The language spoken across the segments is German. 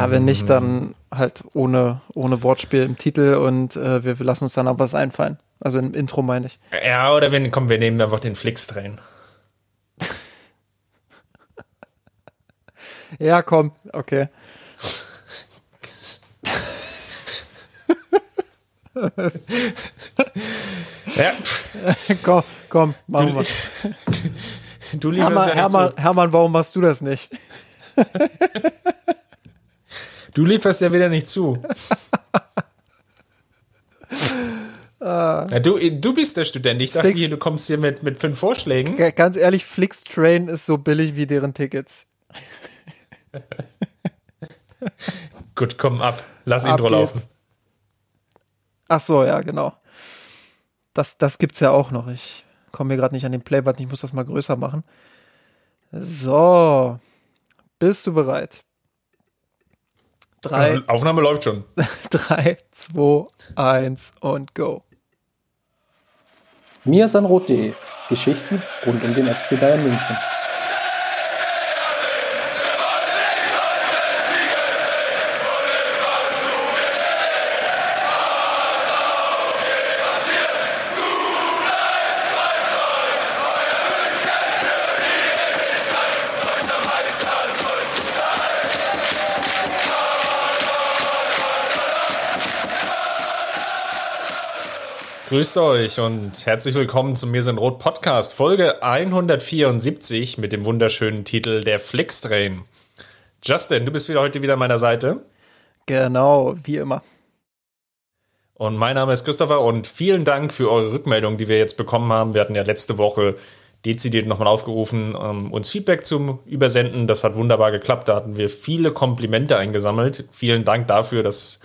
Ja, wenn nicht, dann halt ohne, ohne Wortspiel im Titel und äh, wir, wir lassen uns dann aber was einfallen. Also im Intro meine ich. Ja, oder wenn, komm, wir nehmen einfach den Flix drehen. ja, komm, okay. ja. komm, komm, machen wir. Du lieferst Hermann, Hermann, Hermann, warum machst du das nicht? Du lieferst ja wieder nicht zu. Ja, du, du bist der Student. Ich dachte Flix. hier, du kommst hier mit, mit fünf Vorschlägen. Ganz ehrlich, Flixtrain ist so billig wie deren Tickets. Gut, komm ab. Lass Ab Intro laufen. geht's. Ach so, ja, genau. Das, das gibt's ja auch noch. Ich komme mir gerade nicht an den Playbutton. Ich muss das mal größer machen. So. Bist du bereit? Drei, Aufnahme läuft schon. drei, zwei, eins und go. mirsanrot.de Geschichten rund um den FC Bayern München. Grüßt euch und herzlich willkommen zum Mir sind Rot Podcast, Folge 174 mit dem wunderschönen Titel Der Flixtrain. Justin, du bist wieder heute wieder an meiner Seite. Genau, wie immer. Und mein Name ist Christopher und vielen Dank für eure Rückmeldung, die wir jetzt bekommen haben. Wir hatten ja letzte Woche dezidiert nochmal aufgerufen, ähm, uns Feedback zum Übersenden. Das hat wunderbar geklappt. Da hatten wir viele Komplimente eingesammelt. Vielen Dank dafür. Das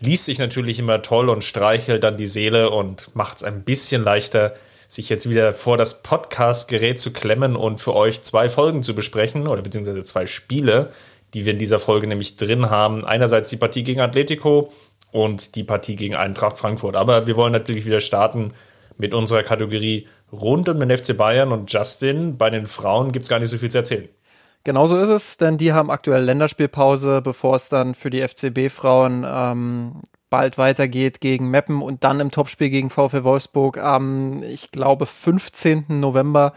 liest sich natürlich immer toll und streichelt dann die Seele und macht es ein bisschen leichter, sich jetzt wieder vor das Podcast-Gerät zu klemmen und für euch zwei Folgen zu besprechen oder beziehungsweise zwei Spiele, die wir in dieser Folge nämlich drin haben. Einerseits die Partie gegen Atletico und die Partie gegen Eintracht Frankfurt. Aber wir wollen natürlich wieder starten mit unserer Kategorie rund um den FC Bayern und Justin. Bei den Frauen gibt es gar nicht so viel zu erzählen. Genauso ist es, denn die haben aktuell Länderspielpause, bevor es dann für die FCB-Frauen ähm, bald weitergeht gegen Meppen und dann im Topspiel gegen VfL Wolfsburg am, ich glaube, 15. November.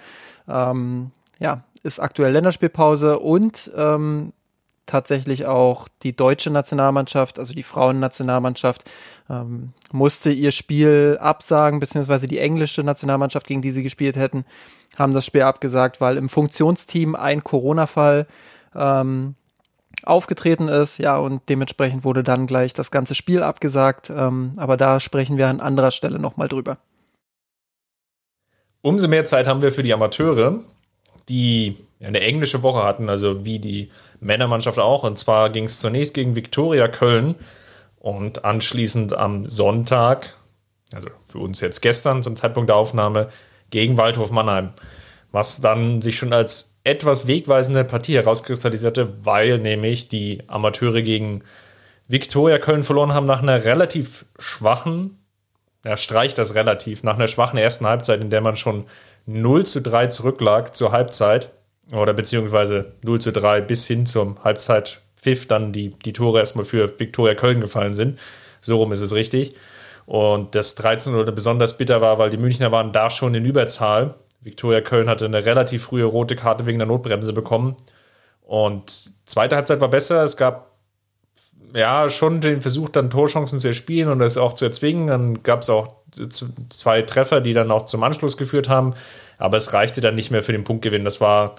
Ähm, ja, ist aktuell Länderspielpause und ähm, tatsächlich auch die deutsche Nationalmannschaft, also die Frauennationalmannschaft, ähm, musste ihr Spiel absagen, beziehungsweise die englische Nationalmannschaft, gegen die sie gespielt hätten, haben das Spiel abgesagt, weil im Funktionsteam ein Corona-Fall ähm, aufgetreten ist, ja, und dementsprechend wurde dann gleich das ganze Spiel abgesagt, ähm, aber da sprechen wir an anderer Stelle nochmal drüber. Umso mehr Zeit haben wir für die Amateure, die eine englische Woche hatten, also wie die Männermannschaft auch. Und zwar ging es zunächst gegen Viktoria Köln und anschließend am Sonntag, also für uns jetzt gestern zum Zeitpunkt der Aufnahme, gegen Waldhof Mannheim. Was dann sich schon als etwas wegweisende Partie herauskristallisierte, weil nämlich die Amateure gegen Viktoria Köln verloren haben nach einer relativ schwachen er streicht das relativ. Nach einer schwachen ersten Halbzeit, in der man schon 0 zu 3 zurücklag zur Halbzeit, oder beziehungsweise 0 zu 3 bis hin zum Halbzeitpfiff, dann die, die Tore erstmal für Viktoria Köln gefallen sind. So rum ist es richtig. Und das 13 0 besonders bitter war, weil die Münchner waren da schon in Überzahl. Viktoria Köln hatte eine relativ frühe rote Karte wegen der Notbremse bekommen. Und zweite Halbzeit war besser. Es gab ja, schon den Versuch, dann Torchancen zu erspielen und das auch zu erzwingen. Dann gab es auch zwei Treffer, die dann auch zum Anschluss geführt haben. Aber es reichte dann nicht mehr für den Punktgewinn. Das war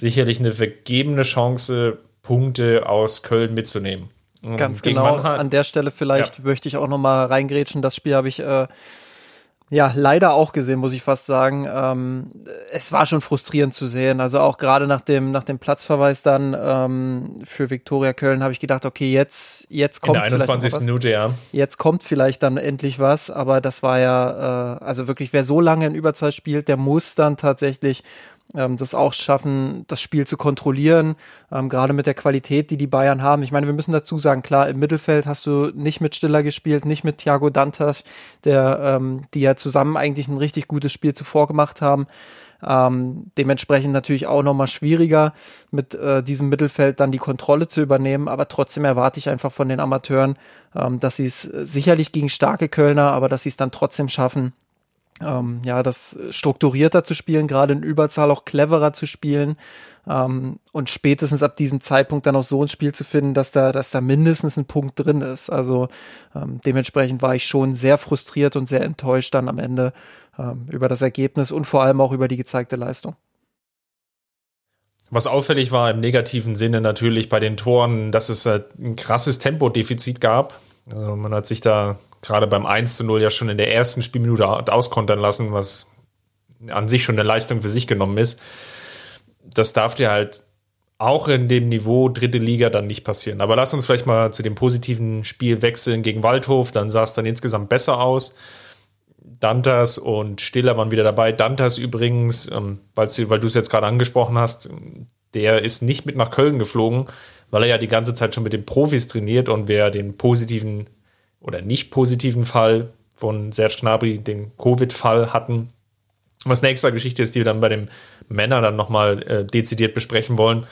sicherlich eine vergebene Chance, Punkte aus Köln mitzunehmen. Und Ganz gegen genau. Mannheim- An der Stelle vielleicht möchte ich auch noch mal reingrätschen. Das Spiel habe ich äh, ja leider auch gesehen, muss ich fast sagen. Ähm, es war schon frustrierend zu sehen. Also auch gerade nach dem nach dem Platzverweis dann ähm, für Viktoria Köln habe ich gedacht, okay, jetzt jetzt in kommt der vielleicht noch 21. was. Minute, ja. Jetzt kommt vielleicht dann endlich was, aber das war ja, äh, also wirklich, wer so lange in Überzahl spielt, der muss dann tatsächlich ähm, das auch schaffen, das Spiel zu kontrollieren, ähm, gerade mit der Qualität, die die Bayern haben. Ich meine, wir müssen dazu sagen, klar, im Mittelfeld hast du nicht mit Stiller gespielt, nicht mit Thiago Dantas, der, ähm, die ja zusammen eigentlich ein richtig gutes Spiel zuvor gemacht haben. Ähm, dementsprechend natürlich auch nochmal schwieriger, mit äh, diesem Mittelfeld dann die Kontrolle zu übernehmen. Aber trotzdem erwarte ich einfach von den Amateuren, ähm, dass sie es sicherlich gegen starke Kölner, aber dass sie es dann trotzdem schaffen, ähm, ja, das strukturierter zu spielen, gerade in Überzahl auch cleverer zu spielen ähm, und spätestens ab diesem Zeitpunkt dann auch so ein Spiel zu finden, dass da, dass da mindestens ein Punkt drin ist. Also ähm, dementsprechend war ich schon sehr frustriert und sehr enttäuscht dann am Ende ähm, über das Ergebnis und vor allem auch über die gezeigte Leistung. Was auffällig war im negativen Sinne natürlich bei den Toren, dass es halt ein krasses Tempodefizit gab. Also man hat sich da gerade beim 1 zu 0 ja schon in der ersten Spielminute auskontern lassen, was an sich schon eine Leistung für sich genommen ist. Das darf dir halt auch in dem Niveau dritte Liga dann nicht passieren. Aber lass uns vielleicht mal zu dem positiven Spiel wechseln gegen Waldhof. Dann sah es dann insgesamt besser aus. Dantas und Stiller waren wieder dabei. Dantas übrigens, ähm, weil du es jetzt gerade angesprochen hast, der ist nicht mit nach Köln geflogen, weil er ja die ganze Zeit schon mit den Profis trainiert und wer den positiven oder nicht positiven Fall von Serge Gnabry, den Covid-Fall hatten. Was eine Geschichte ist, die wir dann bei den Männern dann nochmal äh, dezidiert besprechen wollen.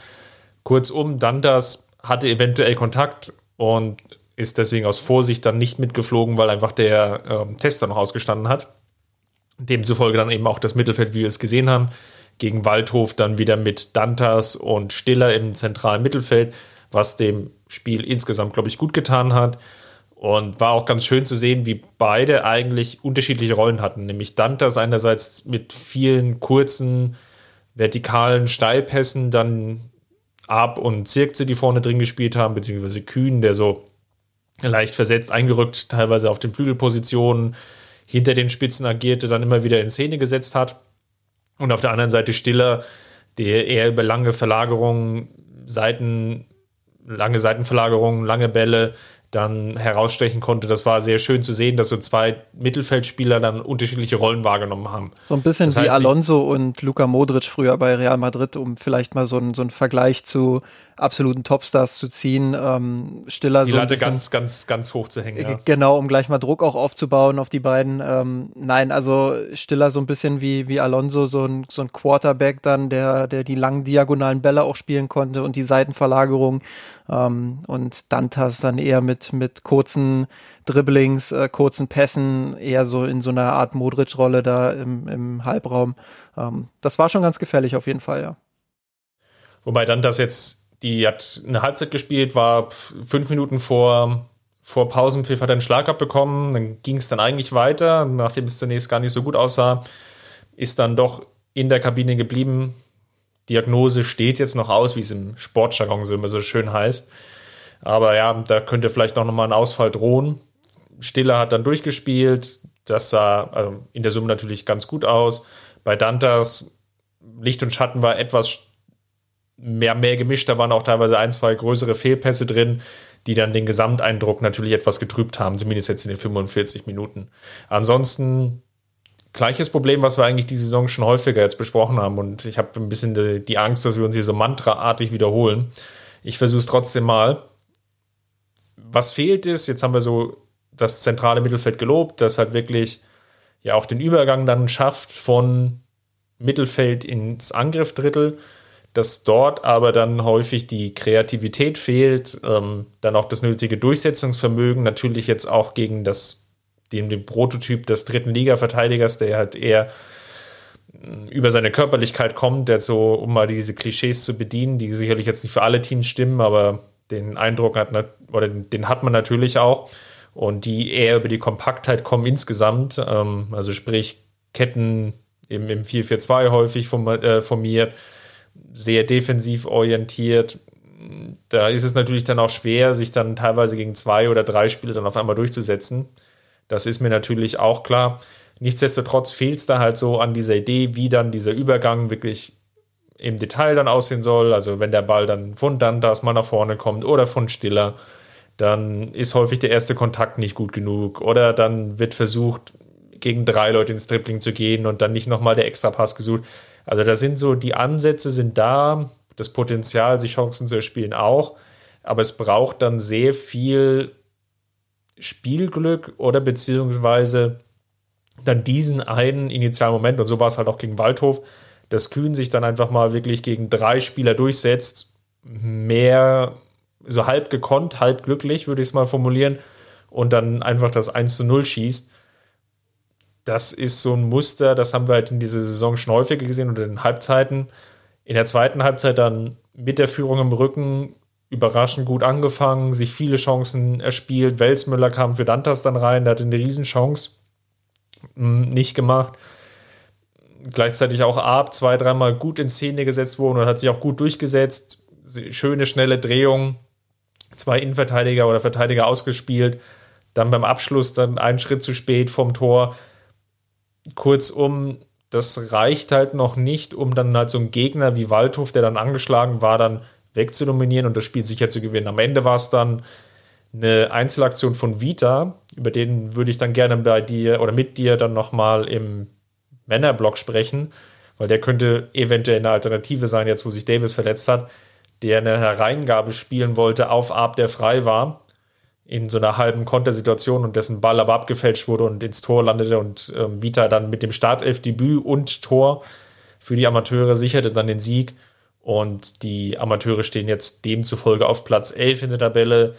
Kurzum, Dantas hatte eventuell Kontakt und ist deswegen aus Vorsicht dann nicht mitgeflogen, weil einfach der ähm, Tester noch ausgestanden hat. Demzufolge dann eben auch das Mittelfeld, wie wir es gesehen haben, gegen Waldhof dann wieder mit Dantas und Stiller im zentralen Mittelfeld, was dem Spiel insgesamt, glaube ich, gut getan hat. Und war auch ganz schön zu sehen, wie beide eigentlich unterschiedliche Rollen hatten. Nämlich Dante einerseits mit vielen kurzen, vertikalen Steilpässen, dann Ab und Zirkze, die vorne drin gespielt haben, beziehungsweise Kühn, der so leicht versetzt eingerückt, teilweise auf den Flügelpositionen, hinter den Spitzen agierte, dann immer wieder in Szene gesetzt hat. Und auf der anderen Seite Stiller, der eher über lange Verlagerungen, Seiten, lange Seitenverlagerungen, lange Bälle dann herausstechen konnte. Das war sehr schön zu sehen, dass so zwei Mittelfeldspieler dann unterschiedliche Rollen wahrgenommen haben. So ein bisschen das heißt, wie Alonso und Luka Modric früher bei Real Madrid, um vielleicht mal so einen, so einen Vergleich zu absoluten Topstars zu ziehen. Ähm, Stiller die so Latte ganz, ganz, ganz hoch zu hängen. Ja. Genau, um gleich mal Druck auch aufzubauen auf die beiden. Ähm, nein, also Stiller so ein bisschen wie, wie Alonso, so ein, so ein Quarterback dann, der, der die langen diagonalen Bälle auch spielen konnte und die Seitenverlagerung. Ähm, und Dantas dann eher mit, mit kurzen Dribblings, äh, kurzen Pässen, eher so in so einer Art Modric-Rolle da im, im Halbraum. Ähm, das war schon ganz gefährlich auf jeden Fall, ja. Wobei dann das jetzt die hat eine Halbzeit gespielt, war fünf Minuten vor, vor Pausenpfiff, hat einen Schlag abbekommen. Dann ging es dann eigentlich weiter, nachdem es zunächst gar nicht so gut aussah, ist dann doch in der Kabine geblieben. Diagnose steht jetzt noch aus, wie es im Sportjargon so immer so schön heißt. Aber ja, da könnte vielleicht noch mal ein Ausfall drohen. Stiller hat dann durchgespielt. Das sah also in der Summe natürlich ganz gut aus. Bei Dantas Licht und Schatten war etwas mehr, mehr gemischt. Da waren auch teilweise ein, zwei größere Fehlpässe drin, die dann den Gesamteindruck natürlich etwas getrübt haben, zumindest jetzt in den 45 Minuten. Ansonsten gleiches Problem, was wir eigentlich die Saison schon häufiger jetzt besprochen haben. Und ich habe ein bisschen die, Angst, dass wir uns hier so mantraartig wiederholen. Ich versuche es trotzdem mal. Was fehlt ist, jetzt haben wir so das zentrale Mittelfeld gelobt, das halt wirklich ja auch den Übergang dann schafft von Mittelfeld ins Angriffdrittel dass dort aber dann häufig die Kreativität fehlt, ähm, dann auch das nötige Durchsetzungsvermögen, natürlich jetzt auch gegen das, den, den Prototyp des dritten Liga-Verteidigers, der halt eher mm, über seine Körperlichkeit kommt, der so, um mal diese Klischees zu bedienen, die sicherlich jetzt nicht für alle Teams stimmen, aber den Eindruck hat, oder den hat man natürlich auch, und die eher über die Kompaktheit kommen insgesamt, ähm, also sprich Ketten im, im 4-4-2 häufig äh, formiert, sehr defensiv orientiert. Da ist es natürlich dann auch schwer, sich dann teilweise gegen zwei oder drei Spiele dann auf einmal durchzusetzen. Das ist mir natürlich auch klar. Nichtsdestotrotz fehlt es da halt so an dieser Idee, wie dann dieser Übergang wirklich im Detail dann aussehen soll. Also wenn der Ball dann von Dantas mal nach vorne kommt oder von Stiller, dann ist häufig der erste Kontakt nicht gut genug. Oder dann wird versucht, gegen drei Leute ins Tripling zu gehen und dann nicht nochmal der Extrapass gesucht. Also da sind so, die Ansätze sind da, das Potenzial, sich Chancen zu erspielen auch, aber es braucht dann sehr viel Spielglück oder beziehungsweise dann diesen einen Initialmoment, und so war es halt auch gegen Waldhof, dass Kühn sich dann einfach mal wirklich gegen drei Spieler durchsetzt, mehr so halb gekonnt, halb glücklich, würde ich es mal formulieren, und dann einfach das 1 zu 0 schießt. Das ist so ein Muster, das haben wir halt in dieser Saison schon häufiger gesehen oder in Halbzeiten. In der zweiten Halbzeit dann mit der Führung im Rücken überraschend gut angefangen, sich viele Chancen erspielt. Welsmüller kam für Dantas dann rein, der hatte eine Riesenchance hm, nicht gemacht. Gleichzeitig auch Ab zwei, dreimal gut in Szene gesetzt worden und hat sich auch gut durchgesetzt. Schöne, schnelle Drehung. Zwei Innenverteidiger oder Verteidiger ausgespielt. Dann beim Abschluss dann einen Schritt zu spät vom Tor. Kurzum, das reicht halt noch nicht, um dann halt so einen Gegner wie Waldhof, der dann angeschlagen war, dann wegzudominieren und das Spiel sicher zu gewinnen. Am Ende war es dann eine Einzelaktion von Vita, über den würde ich dann gerne bei dir oder mit dir dann nochmal im Männerblock sprechen, weil der könnte eventuell eine Alternative sein, jetzt wo sich Davis verletzt hat, der eine Hereingabe spielen wollte auf Ab, der frei war, in so einer halben Kontersituation und dessen Ball aber abgefälscht wurde und ins Tor landete und ähm, Vita dann mit dem Startelf-Debüt und Tor für die Amateure sicherte dann den Sieg und die Amateure stehen jetzt demzufolge auf Platz 11 in der Tabelle.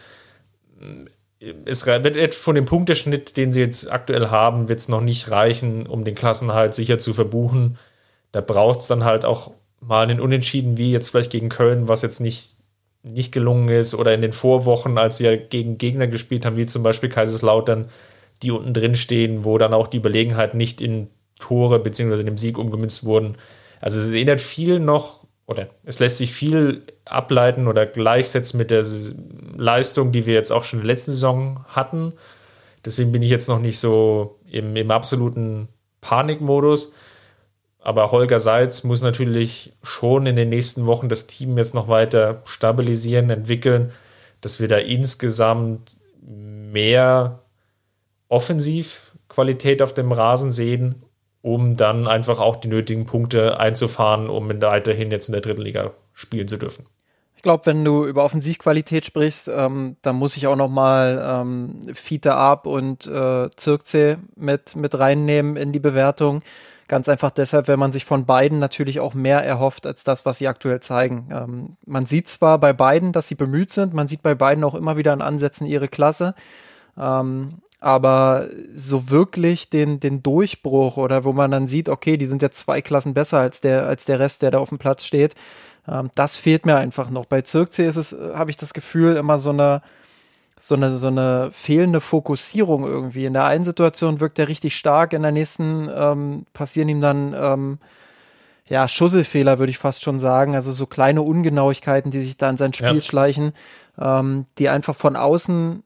Es wird von dem Punkteschnitt, den sie jetzt aktuell haben, wird es noch nicht reichen, um den Klassenhalt sicher zu verbuchen. Da braucht es dann halt auch mal einen Unentschieden, wie jetzt vielleicht gegen Köln, was jetzt nicht, nicht gelungen ist, oder in den Vorwochen, als sie ja gegen Gegner gespielt haben, wie zum Beispiel Kaiserslautern, die unten drin stehen, wo dann auch die Überlegenheit nicht in Tore bzw. in dem Sieg umgemünzt wurden. Also es erinnert viel noch oder es lässt sich viel ableiten oder gleichsetzen mit der Leistung, die wir jetzt auch schon in der letzten Saison hatten. Deswegen bin ich jetzt noch nicht so im, im absoluten Panikmodus. Aber Holger Seitz muss natürlich schon in den nächsten Wochen das Team jetzt noch weiter stabilisieren, entwickeln, dass wir da insgesamt mehr Offensivqualität auf dem Rasen sehen um dann einfach auch die nötigen Punkte einzufahren, um weiterhin jetzt in der dritten Liga spielen zu dürfen. Ich glaube, wenn du über Offensivqualität sprichst, ähm, dann muss ich auch noch mal ähm, Fiete Ab und äh, Zirkze mit, mit reinnehmen in die Bewertung. Ganz einfach deshalb, wenn man sich von beiden natürlich auch mehr erhofft als das, was sie aktuell zeigen. Ähm, man sieht zwar bei beiden, dass sie bemüht sind, man sieht bei beiden auch immer wieder in Ansätzen ihre Klasse. Ähm, aber so wirklich den, den Durchbruch oder wo man dann sieht, okay, die sind jetzt zwei Klassen besser als der, als der Rest, der da auf dem Platz steht, ähm, das fehlt mir einfach noch. Bei Zirkzee ist es, habe ich das Gefühl, immer so eine, so eine, so eine fehlende Fokussierung irgendwie. In der einen Situation wirkt er richtig stark, in der nächsten ähm, passieren ihm dann, ähm, ja, Schusselfehler, würde ich fast schon sagen. Also so kleine Ungenauigkeiten, die sich da in sein Spiel ja. schleichen, ähm, die einfach von außen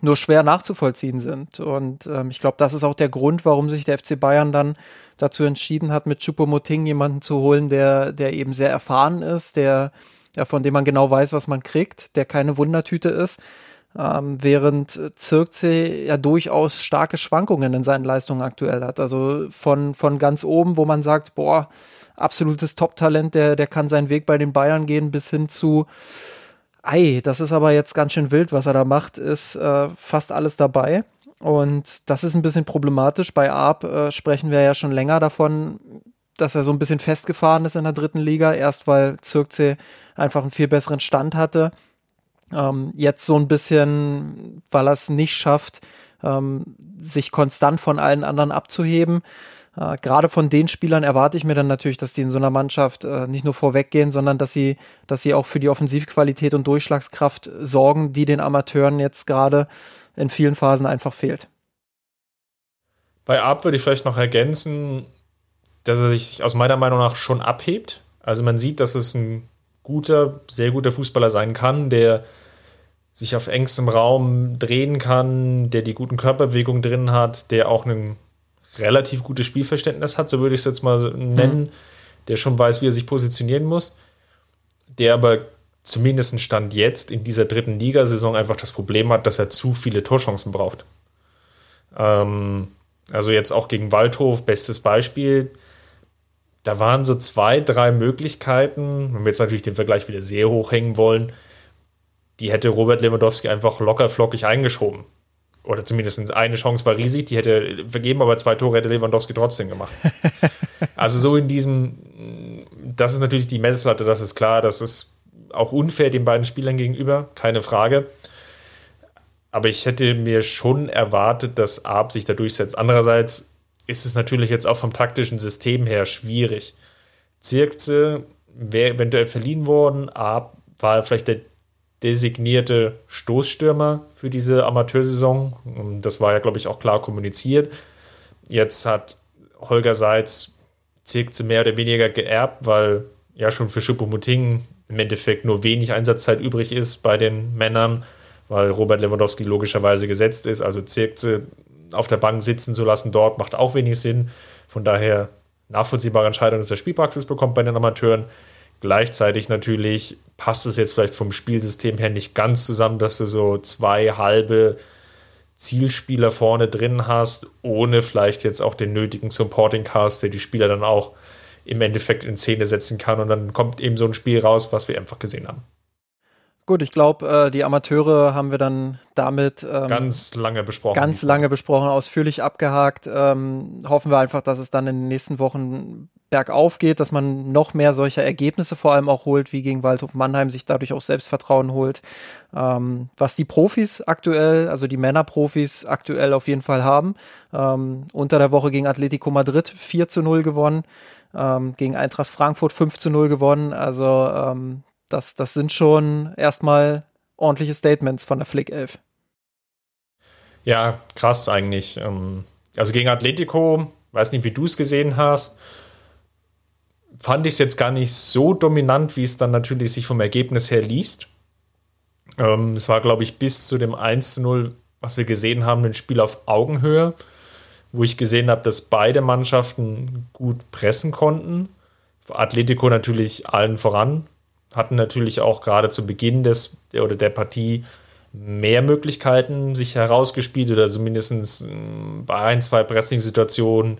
nur schwer nachzuvollziehen sind. Und ähm, ich glaube, das ist auch der Grund, warum sich der FC Bayern dann dazu entschieden hat, mit Choupo-Moting jemanden zu holen, der, der eben sehr erfahren ist, der, ja, von dem man genau weiß, was man kriegt, der keine Wundertüte ist. Ähm, während Zirkzee ja durchaus starke Schwankungen in seinen Leistungen aktuell hat. Also von, von ganz oben, wo man sagt, boah, absolutes Top-Talent, der, der kann seinen Weg bei den Bayern gehen, bis hin zu ei, das ist aber jetzt ganz schön wild, was er da macht, ist äh, fast alles dabei. Und das ist ein bisschen problematisch. Bei Arp äh, sprechen wir ja schon länger davon, dass er so ein bisschen festgefahren ist in der dritten Liga. Erst weil Zirkzee einfach einen viel besseren Stand hatte. Ähm, jetzt so ein bisschen, weil er es nicht schafft, ähm, sich konstant von allen anderen abzuheben. Äh, Gerade von den Spielern erwarte ich mir dann natürlich, dass die in so einer Mannschaft äh, nicht nur vorweggehen, sondern dass sie, dass sie auch für die Offensivqualität und Durchschlagskraft sorgen, die den Amateuren jetzt gerade in vielen Phasen einfach fehlt. Bei Ab würde ich vielleicht noch ergänzen, dass er sich aus meiner Meinung nach schon abhebt. Also man sieht, dass es ein guter, sehr guter Fußballer sein kann, der sich auf engstem Raum drehen kann, der die guten Körperbewegungen drin hat, der auch einen relativ gutes Spielverständnis hat, so würde ich es jetzt mal nennen, mhm. der schon weiß, wie er sich positionieren muss, der aber zumindest Stand jetzt in dieser dritten Ligasaison einfach das Problem hat, dass er zu viele Torchancen braucht. Ähm, also jetzt auch gegen Waldhof, bestes Beispiel. Da waren so zwei, drei Möglichkeiten, wenn wir jetzt natürlich den Vergleich wieder sehr hoch hängen wollen, die hätte Robert Lewandowski einfach locker flockig eingeschoben oder zumindest eine Chance war riesig, die hätte vergeben, aber zwei Tore hätte Lewandowski trotzdem gemacht. Also so in diesem, das ist natürlich die Messlatte, das ist klar, das ist auch unfair den beiden Spielern gegenüber, keine Frage. Aber ich hätte mir schon erwartet, dass Arp sich da durchsetzt. Andererseits ist es natürlich jetzt auch vom taktischen System her schwierig. Zirkze wäre eventuell verliehen worden. Arp war vielleicht der designierte Stoßstürmer für diese Amateursaison. Das war ja, glaube ich, auch klar kommuniziert. Jetzt hat Holger Seitz Zirkze mehr oder weniger geerbt, weil ja schon für Schuppomoting im Endeffekt nur wenig Einsatzzeit übrig ist bei den Männern, weil Robert Lewandowski logischerweise gesetzt ist. Also Zirkze auf der Bank sitzen zu lassen dort macht auch wenig Sinn. Von daher nachvollziehbare Entscheidung, dass er Spielpraxis bekommt bei den Amateuren. Gleichzeitig natürlich passt es jetzt vielleicht vom Spielsystem her nicht ganz zusammen, dass du so zwei halbe Zielspieler vorne drin hast, ohne vielleicht jetzt auch den nötigen Supporting Cast, der die Spieler dann auch im Endeffekt in Szene setzen kann. Und dann kommt eben so ein Spiel raus, was wir einfach gesehen haben. Gut, ich glaube, äh, die Amateure haben wir dann damit ähm, ganz lange besprochen. Ganz lange besprochen, ausführlich abgehakt. Ähm, hoffen wir einfach, dass es dann in den nächsten Wochen bergauf geht, dass man noch mehr solcher Ergebnisse vor allem auch holt, wie gegen Waldhof Mannheim, sich dadurch auch Selbstvertrauen holt. Ähm, was die Profis aktuell, also die Männerprofis aktuell auf jeden Fall haben. Ähm, unter der Woche gegen Atletico Madrid 4 zu 0 gewonnen, ähm, gegen Eintracht Frankfurt 5 zu 0 gewonnen. Also ähm, das, das sind schon erstmal ordentliche Statements von der Flick 11. Ja, krass eigentlich. Ähm, also gegen Atletico, weiß nicht, wie du es gesehen hast, fand ich es jetzt gar nicht so dominant, wie es dann natürlich sich vom Ergebnis her liest. Ähm, es war, glaube ich, bis zu dem 1 zu 0, was wir gesehen haben, ein Spiel auf Augenhöhe, wo ich gesehen habe, dass beide Mannschaften gut pressen konnten. Atletico natürlich allen voran, hatten natürlich auch gerade zu Beginn des der, oder der Partie mehr Möglichkeiten sich herausgespielt oder zumindest mm, bei ein, zwei Pressing-Situationen.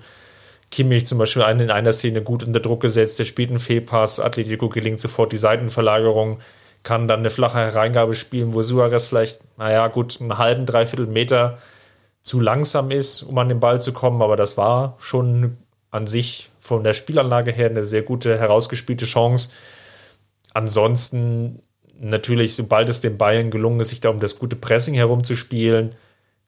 Kimmich zum Beispiel in einer Szene gut unter Druck gesetzt, der spielt einen Fehlpass, Atletico gelingt sofort die Seitenverlagerung, kann dann eine flache Hereingabe spielen, wo Suarez vielleicht, naja, gut, einen halben, dreiviertel Meter zu langsam ist, um an den Ball zu kommen, aber das war schon an sich von der Spielanlage her eine sehr gute herausgespielte Chance. Ansonsten natürlich, sobald es den Bayern gelungen ist, sich da um das gute Pressing herumzuspielen,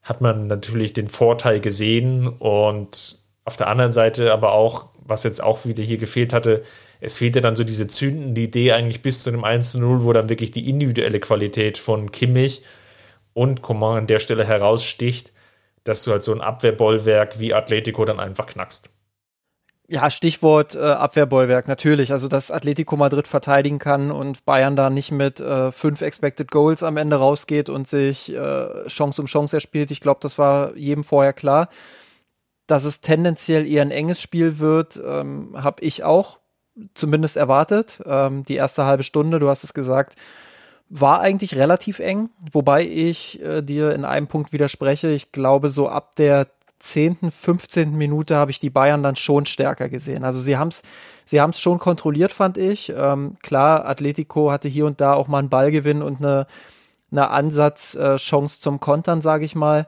hat man natürlich den Vorteil gesehen und auf der anderen Seite aber auch, was jetzt auch wieder hier gefehlt hatte, es fehlte dann so diese zündende Idee eigentlich bis zu einem 1 0, wo dann wirklich die individuelle Qualität von Kimmich und Coman an der Stelle heraussticht, dass du halt so ein Abwehrbollwerk wie Atletico dann einfach knackst. Ja, Stichwort äh, Abwehrbollwerk, natürlich. Also, dass Atletico Madrid verteidigen kann und Bayern da nicht mit äh, fünf Expected Goals am Ende rausgeht und sich äh, Chance um Chance erspielt. Ich glaube, das war jedem vorher klar. Dass es tendenziell eher ein enges Spiel wird, ähm, habe ich auch zumindest erwartet. Ähm, die erste halbe Stunde, du hast es gesagt, war eigentlich relativ eng, wobei ich äh, dir in einem Punkt widerspreche. Ich glaube, so ab der 10., 15. Minute habe ich die Bayern dann schon stärker gesehen. Also sie haben es sie haben's schon kontrolliert, fand ich. Ähm, klar, Atletico hatte hier und da auch mal einen Ballgewinn und eine, eine Ansatzchance äh, zum Kontern, sage ich mal.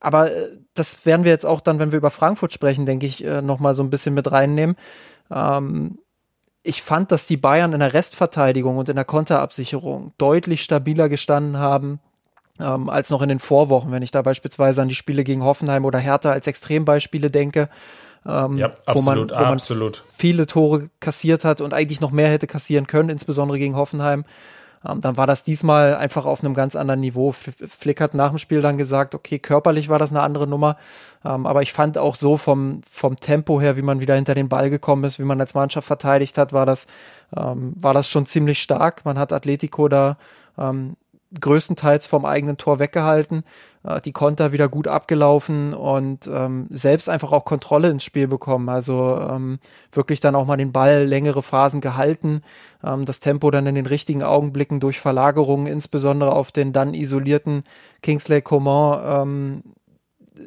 Aber äh, das werden wir jetzt auch dann, wenn wir über Frankfurt sprechen, denke ich, äh, nochmal so ein bisschen mit reinnehmen. Ähm, ich fand, dass die Bayern in der Restverteidigung und in der Konterabsicherung deutlich stabiler gestanden haben ähm, als noch in den Vorwochen, wenn ich da beispielsweise an die Spiele gegen Hoffenheim oder Hertha als Extrembeispiele denke. Ähm, ja, absolut, wo man, wo absolut. viele Tore kassiert hat und eigentlich noch mehr hätte kassieren können, insbesondere gegen Hoffenheim. Ähm, dann war das diesmal einfach auf einem ganz anderen Niveau. Flick hat nach dem Spiel dann gesagt, okay, körperlich war das eine andere Nummer, ähm, aber ich fand auch so vom, vom Tempo her, wie man wieder hinter den Ball gekommen ist, wie man als Mannschaft verteidigt hat, war das, ähm, war das schon ziemlich stark. Man hat Atletico da ähm, größtenteils vom eigenen Tor weggehalten, die Konter wieder gut abgelaufen und ähm, selbst einfach auch Kontrolle ins Spiel bekommen. Also ähm, wirklich dann auch mal den Ball längere Phasen gehalten, ähm, das Tempo dann in den richtigen Augenblicken durch Verlagerungen, insbesondere auf den dann isolierten Kingsley Coman, ähm,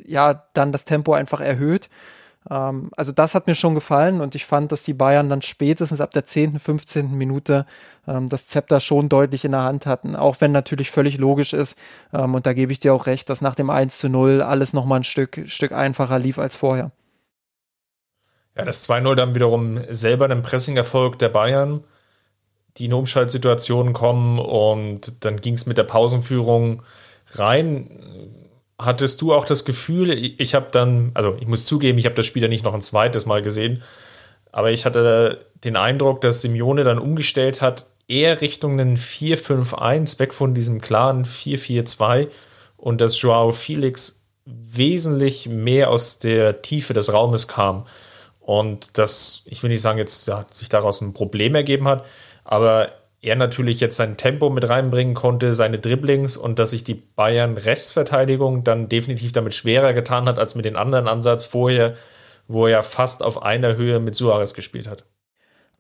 ja, dann das Tempo einfach erhöht. Ähm, also das hat mir schon gefallen und ich fand, dass die Bayern dann spätestens ab der 10., 15. Minute ähm, das Zepter schon deutlich in der Hand hatten. Auch wenn natürlich völlig logisch ist, ähm, und da gebe ich dir auch recht, dass nach dem 1 zu 0 alles nochmal ein Stück, Stück einfacher lief als vorher. Ja, das 2-0 dann wiederum selber ein Pressing-Erfolg der Bayern, die in Umschaltsituationen kommen und dann ging es mit der Pausenführung rein. Hattest du auch das Gefühl, ich habe dann, also ich muss zugeben, ich habe das Spiel ja nicht noch ein zweites Mal gesehen, aber ich hatte den Eindruck, dass Simeone dann umgestellt hat, eher Richtung einen 4-5-1, weg von diesem klaren 4-4-2 und dass Joao Felix wesentlich mehr aus der Tiefe des Raumes kam. Und das, ich will nicht sagen, jetzt ja, sich daraus ein Problem ergeben hat, aber er natürlich jetzt sein Tempo mit reinbringen konnte, seine Dribblings und dass sich die Bayern Restverteidigung dann definitiv damit schwerer getan hat als mit den anderen Ansatz vorher, wo er ja fast auf einer Höhe mit Suarez gespielt hat.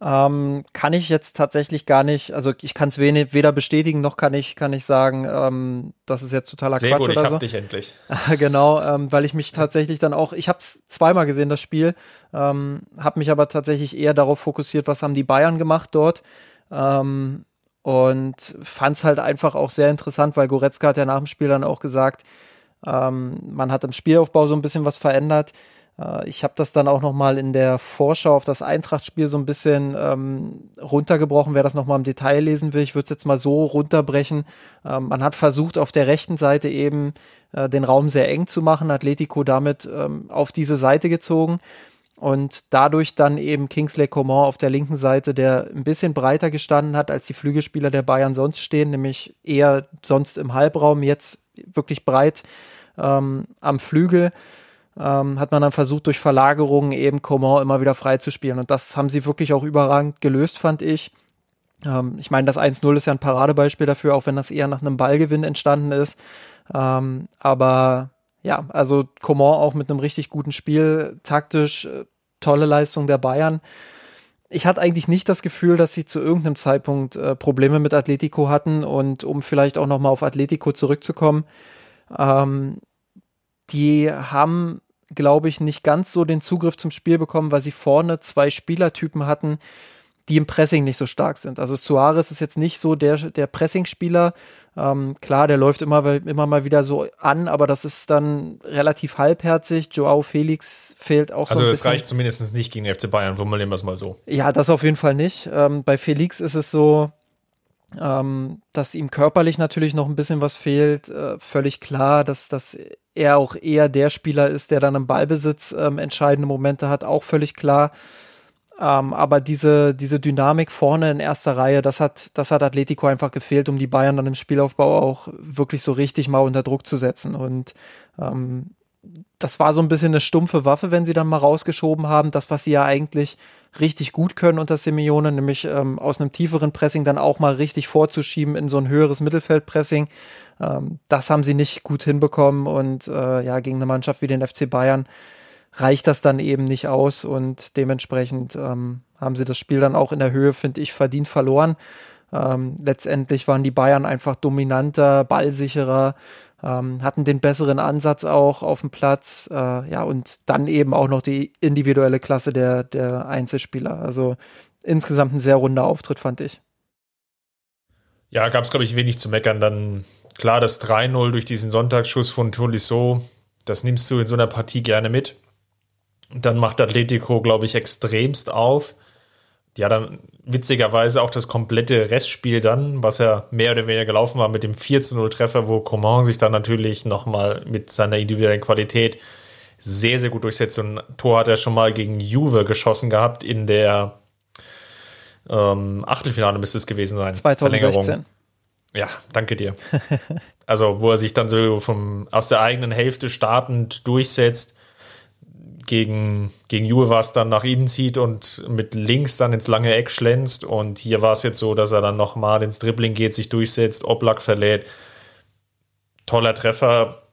Ähm, kann ich jetzt tatsächlich gar nicht, also ich kann es weder bestätigen noch kann ich, kann ich sagen, ähm, das ist jetzt totaler Sehr Quatsch gut, oder ich so. hab dich endlich. genau, ähm, weil ich mich tatsächlich dann auch, ich habe es zweimal gesehen, das Spiel, ähm, habe mich aber tatsächlich eher darauf fokussiert, was haben die Bayern gemacht dort. Ähm, und fand es halt einfach auch sehr interessant, weil Goretzka hat ja nach dem Spiel dann auch gesagt, ähm, man hat im Spielaufbau so ein bisschen was verändert. Äh, ich habe das dann auch noch mal in der Vorschau auf das Eintracht-Spiel so ein bisschen ähm, runtergebrochen. Wer das noch mal im Detail lesen will, ich würde es jetzt mal so runterbrechen. Ähm, man hat versucht, auf der rechten Seite eben äh, den Raum sehr eng zu machen, Atletico damit ähm, auf diese Seite gezogen und dadurch dann eben Kingsley Coman auf der linken Seite, der ein bisschen breiter gestanden hat, als die Flügelspieler der Bayern sonst stehen, nämlich eher sonst im Halbraum, jetzt wirklich breit ähm, am Flügel ähm, hat man dann versucht, durch Verlagerungen eben Coman immer wieder freizuspielen. Und das haben sie wirklich auch überragend gelöst, fand ich. Ähm, ich meine, das 1-0 ist ja ein Paradebeispiel dafür, auch wenn das eher nach einem Ballgewinn entstanden ist. Ähm, aber ja, also Coman auch mit einem richtig guten Spiel, taktisch, äh, tolle Leistung der Bayern. Ich hatte eigentlich nicht das Gefühl, dass sie zu irgendeinem Zeitpunkt äh, Probleme mit Atletico hatten und um vielleicht auch nochmal auf Atletico zurückzukommen, ähm, die haben, glaube ich, nicht ganz so den Zugriff zum Spiel bekommen, weil sie vorne zwei Spielertypen hatten, die im Pressing nicht so stark sind. Also Suarez ist jetzt nicht so der, der Pressing-Spieler. Ähm, klar, der läuft immer, immer mal wieder so an, aber das ist dann relativ halbherzig. Joao Felix fehlt auch also so ein das bisschen. reicht zumindest nicht gegen den FC Bayern, formulieren wir es mal so. Ja, das auf jeden Fall nicht. Ähm, bei Felix ist es so, ähm, dass ihm körperlich natürlich noch ein bisschen was fehlt. Äh, völlig klar, dass, dass er auch eher der Spieler ist, der dann im Ballbesitz ähm, entscheidende Momente hat, auch völlig klar. Ähm, aber diese, diese Dynamik vorne in erster Reihe, das hat, das hat Atletico einfach gefehlt, um die Bayern dann im Spielaufbau auch wirklich so richtig mal unter Druck zu setzen. Und ähm, das war so ein bisschen eine stumpfe Waffe, wenn sie dann mal rausgeschoben haben. Das, was sie ja eigentlich richtig gut können unter Simeone, nämlich ähm, aus einem tieferen Pressing dann auch mal richtig vorzuschieben in so ein höheres Mittelfeldpressing. Ähm, das haben sie nicht gut hinbekommen und äh, ja, gegen eine Mannschaft wie den FC Bayern reicht das dann eben nicht aus und dementsprechend ähm, haben sie das Spiel dann auch in der Höhe, finde ich, verdient verloren. Ähm, letztendlich waren die Bayern einfach dominanter, ballsicherer, ähm, hatten den besseren Ansatz auch auf dem Platz, äh, ja, und dann eben auch noch die individuelle Klasse der, der Einzelspieler. Also insgesamt ein sehr runder Auftritt, fand ich. Ja, gab es, glaube ich, wenig zu meckern. Dann klar, das 3-0 durch diesen Sonntagsschuss von Tolisso, das nimmst du in so einer Partie gerne mit. Dann macht Atletico, glaube ich, extremst auf. Ja, dann witzigerweise auch das komplette Restspiel dann, was ja mehr oder weniger gelaufen war mit dem 4-0-Treffer, wo Coman sich dann natürlich nochmal mit seiner individuellen Qualität sehr, sehr gut durchsetzt. Und ein Tor hat er schon mal gegen Juve geschossen gehabt in der ähm, Achtelfinale müsste es gewesen sein. 2016. Ja, danke dir. also, wo er sich dann so vom, aus der eigenen Hälfte startend durchsetzt gegen, gegen Juve war es dann nach innen zieht und mit links dann ins lange Eck schlänzt. Und hier war es jetzt so, dass er dann nochmal ins Dribbling geht, sich durchsetzt, Oblak verlädt. Toller Treffer,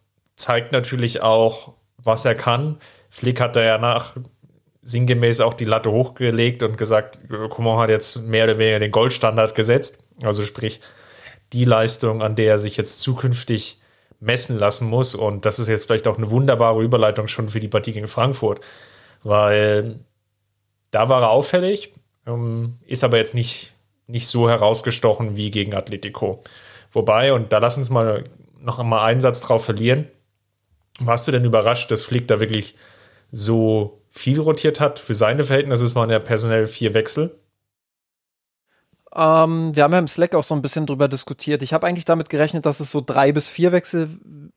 zeigt natürlich auch, was er kann. Flick hat da ja nach sinngemäß auch die Latte hochgelegt und gesagt, Coman hat jetzt mehr oder weniger den Goldstandard gesetzt. Also sprich, die Leistung, an der er sich jetzt zukünftig messen lassen muss. Und das ist jetzt vielleicht auch eine wunderbare Überleitung schon für die Partie gegen Frankfurt, weil da war er auffällig, ähm, ist aber jetzt nicht, nicht so herausgestochen wie gegen Atletico. Wobei, und da lass uns mal noch einmal einen Satz drauf verlieren. Warst du denn überrascht, dass Flick da wirklich so viel rotiert hat. Für seine Verhältnisse waren ja personell vier Wechsel. Ähm, wir haben ja im Slack auch so ein bisschen drüber diskutiert. Ich habe eigentlich damit gerechnet, dass es so drei bis vier Wechsel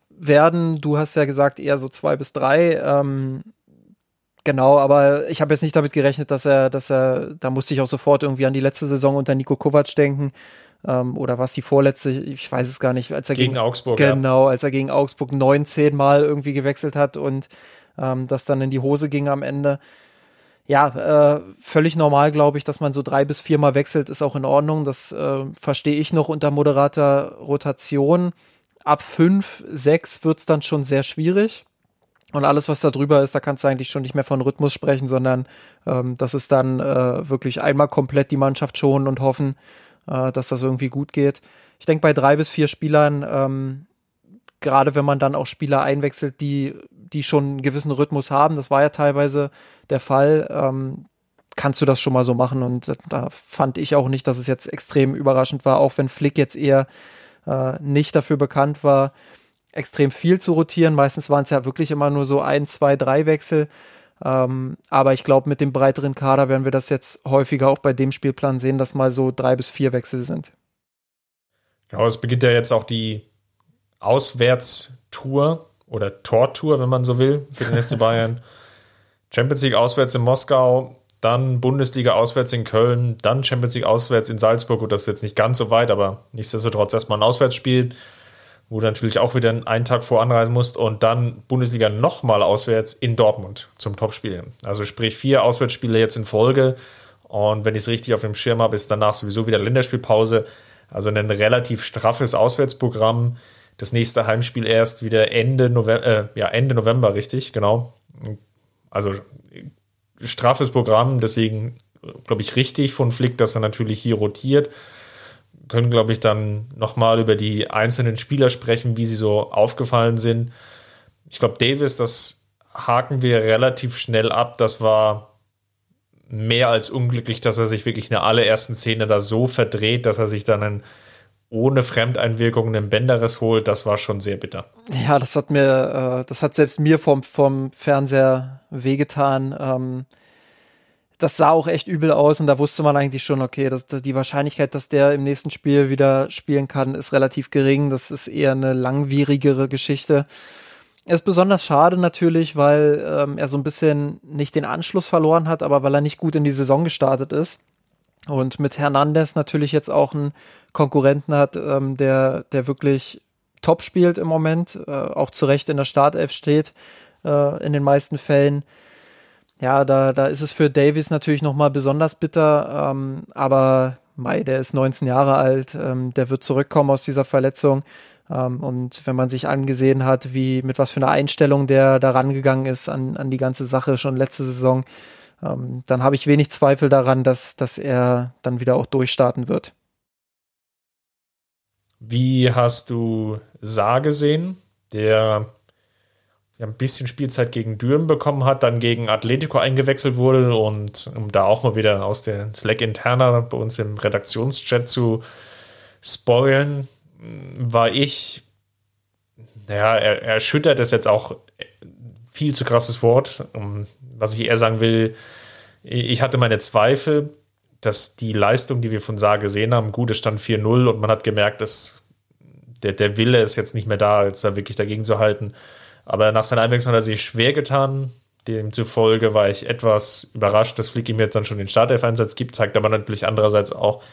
werden. Du hast ja gesagt, eher so zwei bis drei. Ähm, genau, aber ich habe jetzt nicht damit gerechnet, dass er, dass er, da musste ich auch sofort irgendwie an die letzte Saison unter Nico Kovac denken. Ähm, oder was die vorletzte, ich weiß es gar nicht, als er gegen, gegen Augsburg. Genau, ja. als er gegen Augsburg 19 Mal irgendwie gewechselt hat und ähm, das dann in die Hose ging am Ende ja, äh, völlig normal, glaube ich, dass man so drei bis viermal wechselt, ist auch in Ordnung. Das äh, verstehe ich noch unter moderater Rotation. Ab fünf, sechs wird's dann schon sehr schwierig. Und alles, was da drüber ist, da kannst du eigentlich schon nicht mehr von Rhythmus sprechen, sondern ähm, das ist dann äh, wirklich einmal komplett die Mannschaft schonen und hoffen, äh, dass das irgendwie gut geht. Ich denke, bei drei bis vier Spielern, ähm, gerade wenn man dann auch Spieler einwechselt, die die schon einen gewissen Rhythmus haben. Das war ja teilweise der Fall. Ähm, kannst du das schon mal so machen? Und da fand ich auch nicht, dass es jetzt extrem überraschend war, auch wenn Flick jetzt eher äh, nicht dafür bekannt war, extrem viel zu rotieren. Meistens waren es ja wirklich immer nur so ein, zwei, drei Wechsel. Ähm, aber ich glaube, mit dem breiteren Kader werden wir das jetzt häufiger auch bei dem Spielplan sehen, dass mal so drei bis vier Wechsel sind. Genau, es beginnt ja jetzt auch die Auswärtstour oder Tortour, wenn man so will, für den FC Bayern. Champions League auswärts in Moskau, dann Bundesliga auswärts in Köln, dann Champions League auswärts in Salzburg. Und das ist jetzt nicht ganz so weit, aber nichtsdestotrotz erstmal ein Auswärtsspiel, wo du natürlich auch wieder einen Tag vor anreisen musst. Und dann Bundesliga nochmal auswärts in Dortmund zum Topspiel. Also sprich vier Auswärtsspiele jetzt in Folge. Und wenn ich es richtig auf dem Schirm habe, ist danach sowieso wieder Länderspielpause. Also ein relativ straffes Auswärtsprogramm das nächste Heimspiel erst wieder Ende November, äh, ja, Ende November, richtig, genau. Also straffes Programm, deswegen glaube ich richtig von Flick, dass er natürlich hier rotiert. Können, glaube ich, dann nochmal über die einzelnen Spieler sprechen, wie sie so aufgefallen sind. Ich glaube, Davis, das haken wir relativ schnell ab. Das war mehr als unglücklich, dass er sich wirklich in der allerersten Szene da so verdreht, dass er sich dann einen ohne Fremdeinwirkungen einen Bänderriss holt, das war schon sehr bitter. Ja, das hat mir, äh, das hat selbst mir vom, vom Fernseher wehgetan. Ähm, das sah auch echt übel aus und da wusste man eigentlich schon, okay, dass, dass die Wahrscheinlichkeit, dass der im nächsten Spiel wieder spielen kann, ist relativ gering. Das ist eher eine langwierigere Geschichte. Er ist besonders schade natürlich, weil ähm, er so ein bisschen nicht den Anschluss verloren hat, aber weil er nicht gut in die Saison gestartet ist. Und mit Hernandez natürlich jetzt auch einen Konkurrenten hat, ähm, der, der wirklich top spielt im Moment, äh, auch zu Recht in der Startelf steht, äh, in den meisten Fällen. Ja, da, da ist es für Davies natürlich nochmal besonders bitter, ähm, aber Mai, der ist 19 Jahre alt, ähm, der wird zurückkommen aus dieser Verletzung. Ähm, und wenn man sich angesehen hat, wie mit was für einer Einstellung der da rangegangen ist an, an die ganze Sache schon letzte Saison, ähm, dann habe ich wenig Zweifel daran, dass, dass er dann wieder auch durchstarten wird. Wie hast du Saar gesehen, der ein bisschen Spielzeit gegen Düren bekommen hat, dann gegen Atletico eingewechselt wurde und um da auch mal wieder aus der Slack-Interna bei uns im Redaktionschat zu spoilen, war ich, naja, er, erschüttert ist jetzt auch viel zu krasses Wort. Was ich eher sagen will, ich hatte meine Zweifel, dass die Leistung, die wir von Saar gesehen haben, gut, es stand 4-0 und man hat gemerkt, dass der, der Wille ist jetzt nicht mehr da, jetzt da wirklich dagegen zu halten. Aber nach seiner Einwechslung hat er sich schwer getan. Demzufolge war ich etwas überrascht, dass Flick ihm jetzt dann schon den Startelf-Einsatz gibt, zeigt aber natürlich andererseits auch,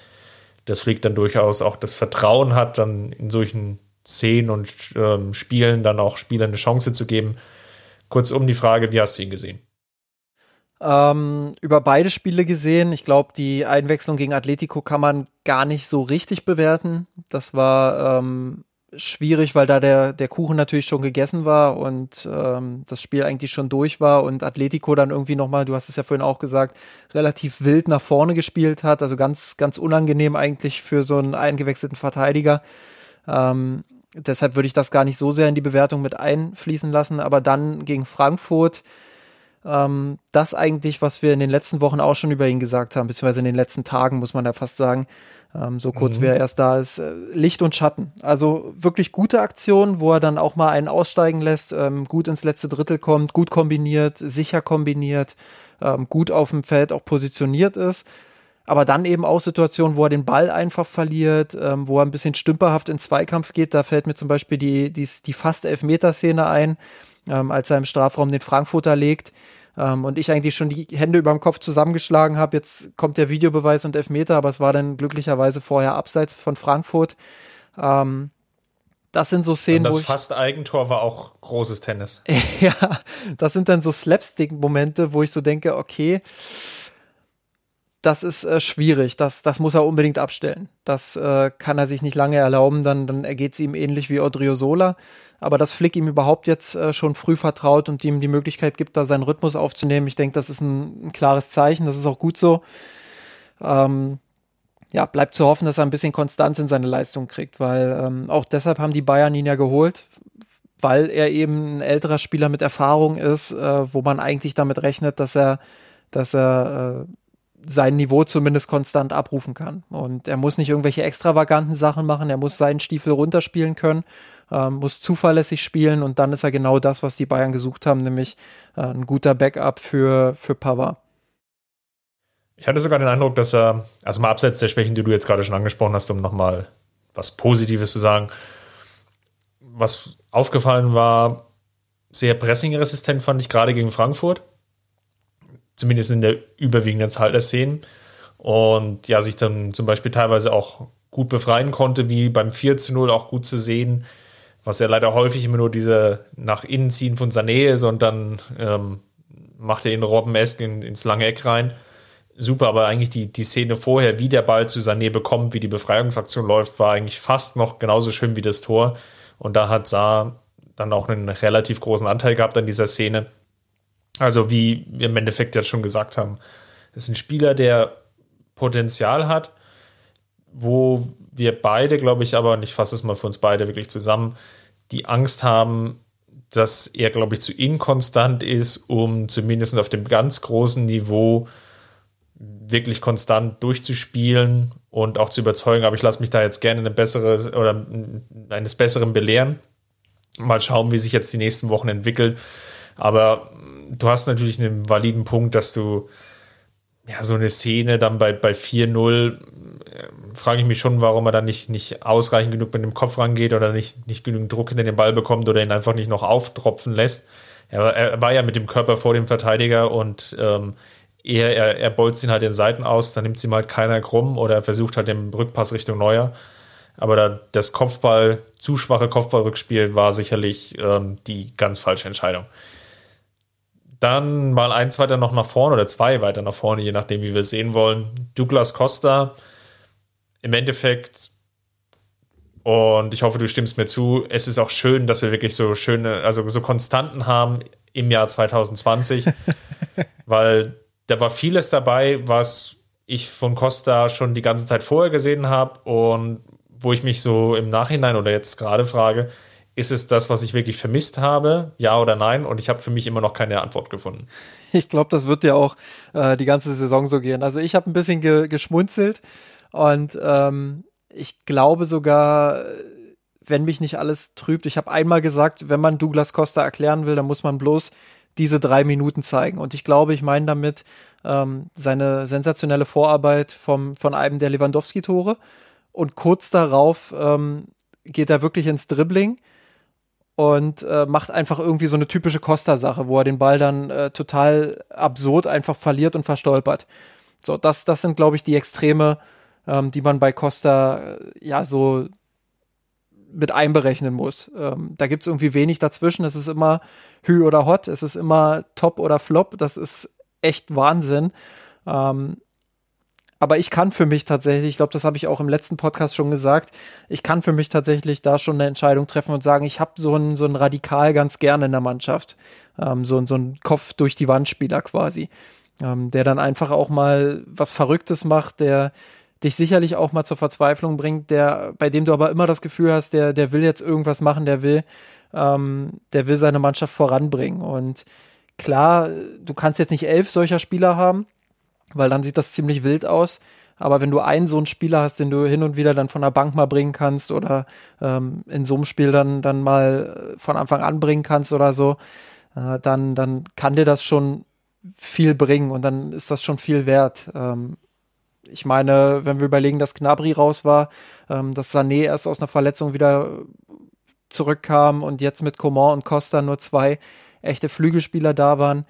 dass Flick dann durchaus auch das Vertrauen hat, dann in solchen Szenen und ähm, Spielen dann auch Spielern eine Chance zu geben. Kurzum die Frage, wie hast du ihn gesehen? Ähm, über beide Spiele gesehen. Ich glaube, die Einwechslung gegen Atletico kann man gar nicht so richtig bewerten. Das war ähm, schwierig, weil da der, der Kuchen natürlich schon gegessen war und ähm, das Spiel eigentlich schon durch war und Atletico dann irgendwie nochmal, du hast es ja vorhin auch gesagt, relativ wild nach vorne gespielt hat. Also ganz, ganz unangenehm eigentlich für so einen eingewechselten Verteidiger. Ähm, deshalb würde ich das gar nicht so sehr in die Bewertung mit einfließen lassen. Aber dann gegen Frankfurt ähm, das eigentlich, was wir in den letzten Wochen auch schon über ihn gesagt haben, beziehungsweise in den letzten Tagen, muss man ja fast sagen, ähm, so kurz mhm. wie er erst da ist, äh, Licht und Schatten. Also wirklich gute Aktion, wo er dann auch mal einen aussteigen lässt, ähm, gut ins letzte Drittel kommt, gut kombiniert, sicher kombiniert, ähm, gut auf dem Feld auch positioniert ist. Aber dann eben auch Situationen, wo er den Ball einfach verliert, ähm, wo er ein bisschen stümperhaft in Zweikampf geht. Da fällt mir zum Beispiel die, die, die fast Elfmeterszene ein, ähm, als er im Strafraum den Frankfurter legt ähm, und ich eigentlich schon die Hände über dem Kopf zusammengeschlagen habe. Jetzt kommt der Videobeweis und Elfmeter, aber es war dann glücklicherweise vorher abseits von Frankfurt. Ähm, das sind so Szenen, und das wo fast Eigentor war auch großes Tennis. ja, das sind dann so Slapstick-Momente, wo ich so denke, okay, das ist äh, schwierig. Das, das muss er unbedingt abstellen. Das äh, kann er sich nicht lange erlauben. Dann, dann ergeht es ihm ähnlich wie Odriozola. Aber dass Flick ihm überhaupt jetzt äh, schon früh vertraut und ihm die Möglichkeit gibt, da seinen Rhythmus aufzunehmen, ich denke, das ist ein, ein, klares Zeichen. Das ist auch gut so. Ähm, ja, bleibt zu hoffen, dass er ein bisschen Konstanz in seine Leistung kriegt, weil ähm, auch deshalb haben die Bayern ihn ja geholt, weil er eben ein älterer Spieler mit Erfahrung ist, äh, wo man eigentlich damit rechnet, dass er, dass er äh, sein Niveau zumindest konstant abrufen kann. Und er muss nicht irgendwelche extravaganten Sachen machen, er muss seinen Stiefel runterspielen können, äh, muss zuverlässig spielen und dann ist er genau das, was die Bayern gesucht haben, nämlich äh, ein guter Backup für, für Pava. Ich hatte sogar den Eindruck, dass er, also mal abseits der Schwächen, die du jetzt gerade schon angesprochen hast, um nochmal was Positives zu sagen, was aufgefallen war, sehr pressingresistent fand ich gerade gegen Frankfurt zumindest in der überwiegenden Zahl der Szenen. Und ja, sich dann zum Beispiel teilweise auch gut befreien konnte, wie beim 4 zu 0 auch gut zu sehen, was ja leider häufig immer nur diese nach innen ziehen von Sané ist und dann ähm, macht er ihn Robben-esque in, ins lange Eck rein. Super, aber eigentlich die, die Szene vorher, wie der Ball zu Sané bekommt, wie die Befreiungsaktion läuft, war eigentlich fast noch genauso schön wie das Tor. Und da hat Saar dann auch einen relativ großen Anteil gehabt an dieser Szene. Also wie wir im Endeffekt jetzt schon gesagt haben, ist ein Spieler, der Potenzial hat, wo wir beide, glaube ich, aber, und ich fasse es mal für uns beide wirklich zusammen, die Angst haben, dass er, glaube ich, zu inkonstant ist, um zumindest auf dem ganz großen Niveau wirklich konstant durchzuspielen und auch zu überzeugen. Aber ich lasse mich da jetzt gerne eine bessere oder eines Besseren belehren. Mal schauen, wie sich jetzt die nächsten Wochen entwickeln. Aber du hast natürlich einen validen Punkt, dass du ja so eine Szene dann bei, bei 4-0 äh, frage ich mich schon, warum er dann nicht, nicht ausreichend genug mit dem Kopf rangeht oder nicht, nicht genügend Druck hinter den Ball bekommt oder ihn einfach nicht noch auftropfen lässt. Er, er war ja mit dem Körper vor dem Verteidiger und ähm, er, er, er bolzt ihn halt den Seiten aus, dann nimmt sie mal keiner krumm oder er versucht halt den Rückpass Richtung Neuer. Aber da, das Kopfball, zu schwache Kopfballrückspiel war sicherlich ähm, die ganz falsche Entscheidung. Dann mal eins weiter noch nach vorne oder zwei weiter nach vorne, je nachdem, wie wir es sehen wollen. Douglas Costa im Endeffekt, und ich hoffe, du stimmst mir zu, es ist auch schön, dass wir wirklich so schöne, also so Konstanten haben im Jahr 2020, weil da war vieles dabei, was ich von Costa schon die ganze Zeit vorher gesehen habe und wo ich mich so im Nachhinein oder jetzt gerade frage, ist es das, was ich wirklich vermisst habe? Ja oder nein? Und ich habe für mich immer noch keine Antwort gefunden. Ich glaube, das wird ja auch äh, die ganze Saison so gehen. Also ich habe ein bisschen ge geschmunzelt und ähm, ich glaube sogar, wenn mich nicht alles trübt, ich habe einmal gesagt, wenn man Douglas Costa erklären will, dann muss man bloß diese drei Minuten zeigen. Und ich glaube, ich meine damit ähm, seine sensationelle Vorarbeit vom, von einem der Lewandowski-Tore. Und kurz darauf ähm, geht er wirklich ins Dribbling und äh, macht einfach irgendwie so eine typische Costa-Sache, wo er den Ball dann äh, total absurd einfach verliert und verstolpert. So, das, das sind, glaube ich, die Extreme, ähm, die man bei Costa äh, ja so mit einberechnen muss. Ähm, da gibt es irgendwie wenig dazwischen. Es ist immer Hü oder Hot, es ist immer Top oder Flop. Das ist echt Wahnsinn. Ähm, aber ich kann für mich tatsächlich, ich glaube, das habe ich auch im letzten Podcast schon gesagt, ich kann für mich tatsächlich da schon eine Entscheidung treffen und sagen, ich habe so einen so einen Radikal ganz gerne in der Mannschaft. Ähm, so, so einen Kopf durch die Wand Spieler quasi. Ähm, der dann einfach auch mal was Verrücktes macht, der dich sicherlich auch mal zur Verzweiflung bringt, der, bei dem du aber immer das Gefühl hast, der, der will jetzt irgendwas machen, der will, ähm, der will seine Mannschaft voranbringen. Und klar, du kannst jetzt nicht elf solcher Spieler haben, weil dann sieht das ziemlich wild aus. Aber wenn du einen so einen Spieler hast, den du hin und wieder dann von der Bank mal bringen kannst oder ähm, in so einem Spiel dann, dann mal von Anfang an bringen kannst oder so, äh, dann, dann kann dir das schon viel bringen und dann ist das schon viel wert. Ähm, ich meine, wenn wir überlegen, dass Gnabry raus war, ähm, dass Sané erst aus einer Verletzung wieder zurückkam und jetzt mit Coman und Costa nur zwei echte Flügelspieler da waren,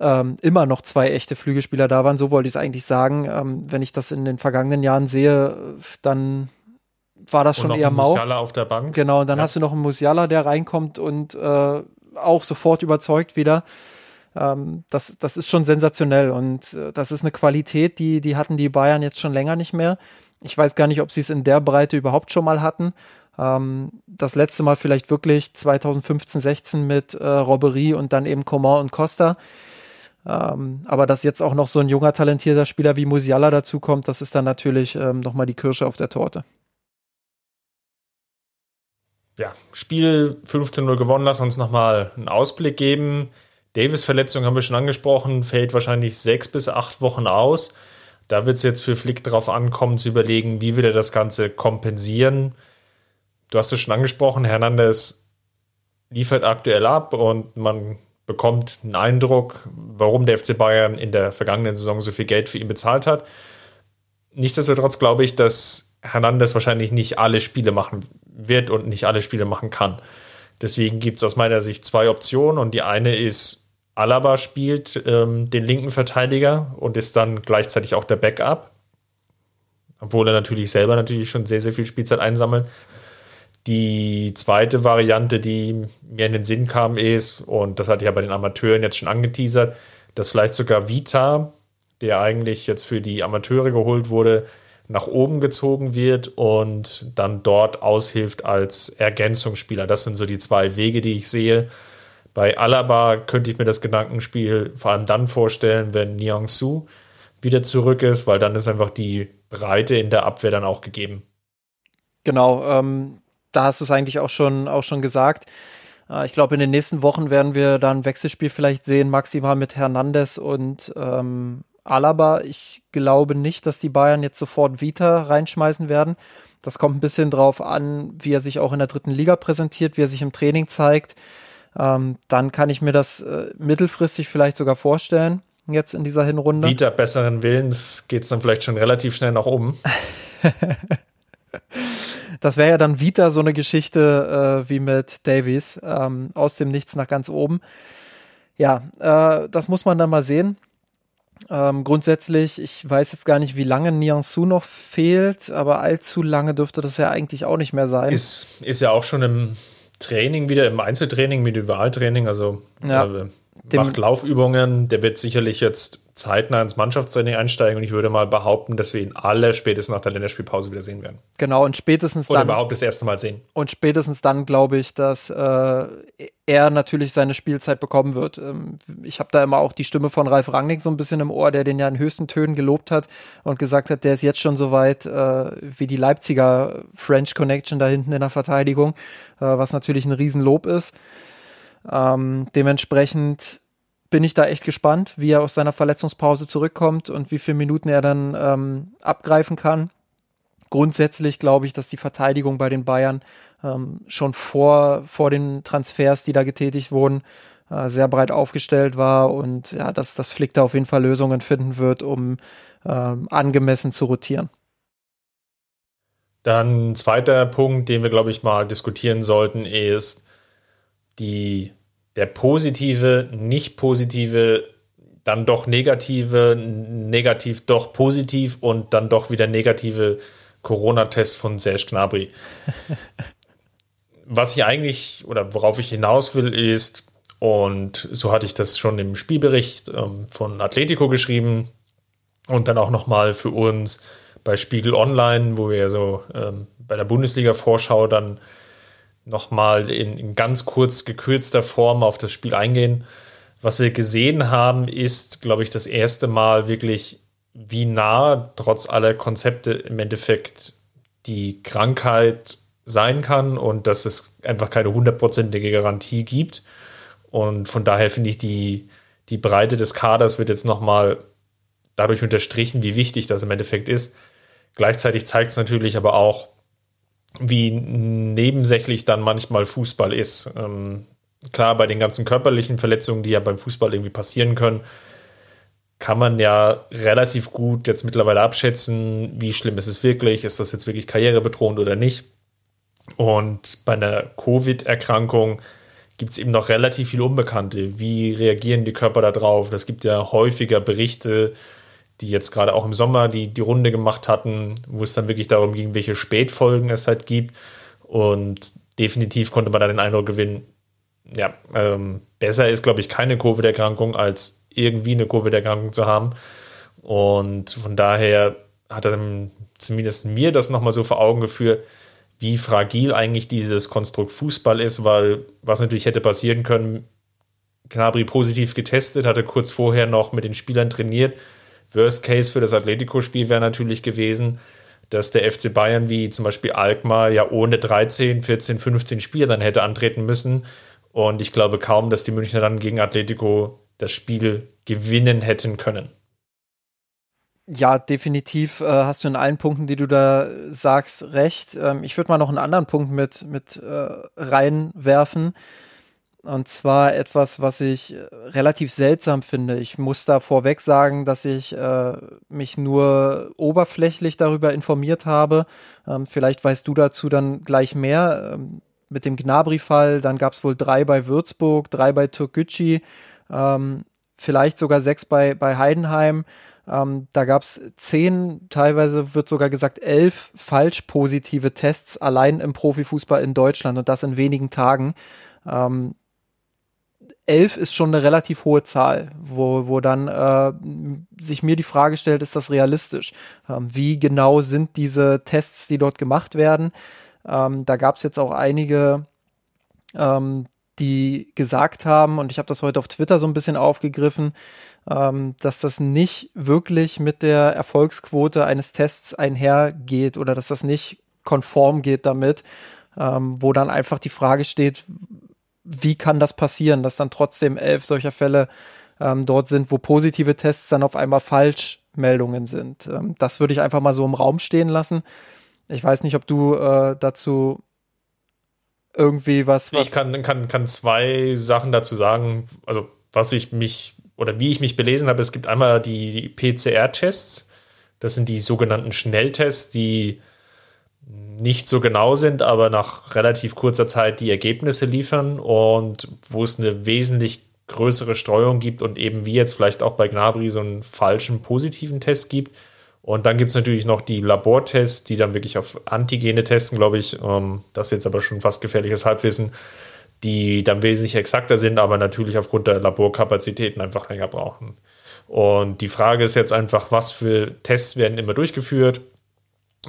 ähm, immer noch zwei echte Flügelspieler da waren, so wollte ich es eigentlich sagen. Ähm, wenn ich das in den vergangenen Jahren sehe, dann war das schon eher mau. Musiala auf der Bank. Genau, und dann ja. hast du noch einen Musiala, der reinkommt und äh, auch sofort überzeugt wieder. Ähm, das, das ist schon sensationell und äh, das ist eine Qualität, die, die hatten die Bayern jetzt schon länger nicht mehr. Ich weiß gar nicht, ob sie es in der Breite überhaupt schon mal hatten. Ähm, das letzte Mal vielleicht wirklich 2015, 16 mit äh, Robbery und dann eben Coman und Costa. Ähm, aber dass jetzt auch noch so ein junger, talentierter Spieler wie Musiala dazukommt, das ist dann natürlich ähm, nochmal die Kirsche auf der Torte. Ja, Spiel 15-0 gewonnen, lass uns nochmal einen Ausblick geben. Davis-Verletzung haben wir schon angesprochen, fällt wahrscheinlich sechs bis acht Wochen aus. Da wird es jetzt für Flick darauf ankommen, zu überlegen, wie will er das Ganze kompensieren. Du hast es schon angesprochen, Hernandez liefert aktuell ab und man bekommt einen Eindruck, warum der FC Bayern in der vergangenen Saison so viel Geld für ihn bezahlt hat. Nichtsdestotrotz glaube ich, dass Hernandez wahrscheinlich nicht alle Spiele machen wird und nicht alle Spiele machen kann. Deswegen gibt es aus meiner Sicht zwei Optionen und die eine ist, Alaba spielt ähm, den linken Verteidiger und ist dann gleichzeitig auch der Backup, obwohl er natürlich selber natürlich schon sehr, sehr viel Spielzeit einsammelt. Die zweite Variante, die mir in den Sinn kam, ist, und das hatte ich ja bei den Amateuren jetzt schon angeteasert, dass vielleicht sogar Vita, der eigentlich jetzt für die Amateure geholt wurde, nach oben gezogen wird und dann dort aushilft als Ergänzungsspieler. Das sind so die zwei Wege, die ich sehe. Bei Alaba könnte ich mir das Gedankenspiel vor allem dann vorstellen, wenn Niang Su wieder zurück ist, weil dann ist einfach die Breite in der Abwehr dann auch gegeben. Genau, ähm, da hast du es eigentlich auch schon, auch schon gesagt. Äh, ich glaube, in den nächsten Wochen werden wir da ein Wechselspiel vielleicht sehen, maximal mit Hernandez und ähm, Alaba. Ich glaube nicht, dass die Bayern jetzt sofort Vita reinschmeißen werden. Das kommt ein bisschen drauf an, wie er sich auch in der dritten Liga präsentiert, wie er sich im Training zeigt. Ähm, dann kann ich mir das äh, mittelfristig vielleicht sogar vorstellen, jetzt in dieser Hinrunde. Vita besseren Willens geht es dann vielleicht schon relativ schnell nach oben. Das wäre ja dann wieder so eine Geschichte äh, wie mit Davies, ähm, aus dem Nichts nach ganz oben. Ja, äh, das muss man dann mal sehen. Ähm, grundsätzlich, ich weiß jetzt gar nicht, wie lange Niansu noch fehlt, aber allzu lange dürfte das ja eigentlich auch nicht mehr sein. Ist, ist ja auch schon im Training wieder, im Einzeltraining, Individualtraining, also ja. äh, macht Laufübungen, der wird sicherlich jetzt zeitnah ins Mannschaftstraining einsteigen und ich würde mal behaupten, dass wir ihn alle spätestens nach der Länderspielpause wieder sehen werden. Genau, und spätestens Oder dann. Oder überhaupt das erste Mal sehen. Und spätestens dann glaube ich, dass äh, er natürlich seine Spielzeit bekommen wird. Ähm, ich habe da immer auch die Stimme von Ralf Rangnick so ein bisschen im Ohr, der den ja in höchsten Tönen gelobt hat und gesagt hat, der ist jetzt schon so weit äh, wie die Leipziger French Connection da hinten in der Verteidigung, äh, was natürlich ein Riesenlob ist. Ähm, dementsprechend bin ich da echt gespannt, wie er aus seiner Verletzungspause zurückkommt und wie viele Minuten er dann ähm, abgreifen kann. Grundsätzlich glaube ich, dass die Verteidigung bei den Bayern ähm, schon vor, vor den Transfers, die da getätigt wurden, äh, sehr breit aufgestellt war und ja, dass das Flick da auf jeden Fall Lösungen finden wird, um ähm, angemessen zu rotieren. Dann zweiter Punkt, den wir, glaube ich, mal diskutieren sollten, ist die der positive, nicht positive, dann doch negative, negativ doch positiv und dann doch wieder negative Corona-Test von Serge Gnabry. Was ich eigentlich oder worauf ich hinaus will, ist, und so hatte ich das schon im Spielbericht ähm, von Atletico geschrieben und dann auch nochmal für uns bei Spiegel Online, wo wir so ähm, bei der Bundesliga-Vorschau dann nochmal in, in ganz kurz gekürzter Form auf das Spiel eingehen. Was wir gesehen haben, ist, glaube ich, das erste Mal wirklich, wie nah trotz aller Konzepte im Endeffekt die Krankheit sein kann und dass es einfach keine hundertprozentige Garantie gibt. Und von daher finde ich, die, die Breite des Kaders wird jetzt nochmal dadurch unterstrichen, wie wichtig das im Endeffekt ist. Gleichzeitig zeigt es natürlich aber auch, wie nebensächlich dann manchmal Fußball ist. Ähm, klar, bei den ganzen körperlichen Verletzungen, die ja beim Fußball irgendwie passieren können, kann man ja relativ gut jetzt mittlerweile abschätzen, wie schlimm ist es wirklich, ist das jetzt wirklich karrierebedrohend oder nicht. Und bei einer Covid-Erkrankung gibt es eben noch relativ viel Unbekannte. Wie reagieren die Körper darauf? Das gibt ja häufiger Berichte, die jetzt gerade auch im Sommer die, die Runde gemacht hatten, wo es dann wirklich darum ging, welche Spätfolgen es halt gibt. Und definitiv konnte man da den Eindruck gewinnen, ja, ähm, besser ist, glaube ich, keine Covid-Erkrankung, als irgendwie eine Covid-Erkrankung zu haben. Und von daher hat er zumindest mir das nochmal so vor Augen geführt, wie fragil eigentlich dieses Konstrukt Fußball ist, weil was natürlich hätte passieren können, Gnabry positiv getestet, hatte kurz vorher noch mit den Spielern trainiert. Worst Case für das Atletico-Spiel wäre natürlich gewesen, dass der FC Bayern wie zum Beispiel Alkmaar ja ohne 13, 14, 15 Spieler dann hätte antreten müssen. Und ich glaube kaum, dass die Münchner dann gegen Atletico das Spiel gewinnen hätten können. Ja, definitiv äh, hast du in allen Punkten, die du da sagst, recht. Ähm, ich würde mal noch einen anderen Punkt mit, mit äh, reinwerfen. Und zwar etwas, was ich äh, relativ seltsam finde. Ich muss da vorweg sagen, dass ich äh, mich nur oberflächlich darüber informiert habe. Ähm, vielleicht weißt du dazu dann gleich mehr. Ähm, mit dem Gnabry-Fall, dann gab es wohl drei bei Würzburg, drei bei Türkgücü, ähm, vielleicht sogar sechs bei, bei Heidenheim. Ähm, da gab es zehn, teilweise wird sogar gesagt elf falsch positive Tests allein im Profifußball in Deutschland und das in wenigen Tagen. Ähm, elf ist schon eine relativ hohe Zahl, wo, wo dann äh, sich mir die Frage stellt, ist das realistisch? Ähm, wie genau sind diese Tests, die dort gemacht werden? Ähm, da gab es jetzt auch einige, ähm, die gesagt haben, und ich habe das heute auf Twitter so ein bisschen aufgegriffen, ähm, dass das nicht wirklich mit der Erfolgsquote eines Tests einhergeht oder dass das nicht konform geht damit, ähm, wo dann einfach die Frage steht, wie kann das passieren, dass dann trotzdem elf solcher Fälle ähm, dort sind, wo positive Tests dann auf einmal Falschmeldungen sind. Ähm, das würde ich einfach mal so im Raum stehen lassen. Ich weiß nicht, ob du äh, dazu irgendwie was, was. Ich kann, kann, kann zwei Sachen dazu sagen. Also, was ich mich oder wie ich mich belesen habe, es gibt einmal die, die PCR-Tests. Das sind die sogenannten Schnelltests, die nicht so genau sind, aber nach relativ kurzer Zeit die Ergebnisse liefern und wo es eine wesentlich größere Streuung gibt und eben wie jetzt vielleicht auch bei Gnabry so einen falschen positiven Test gibt. Und dann gibt es natürlich noch die Labortests, die dann wirklich auf Antigene testen, glaube ich. Ähm, das ist jetzt aber schon fast gefährliches Halbwissen, die dann wesentlich exakter sind, aber natürlich aufgrund der Laborkapazitäten einfach länger brauchen. Und die Frage ist jetzt einfach, was für Tests werden immer durchgeführt?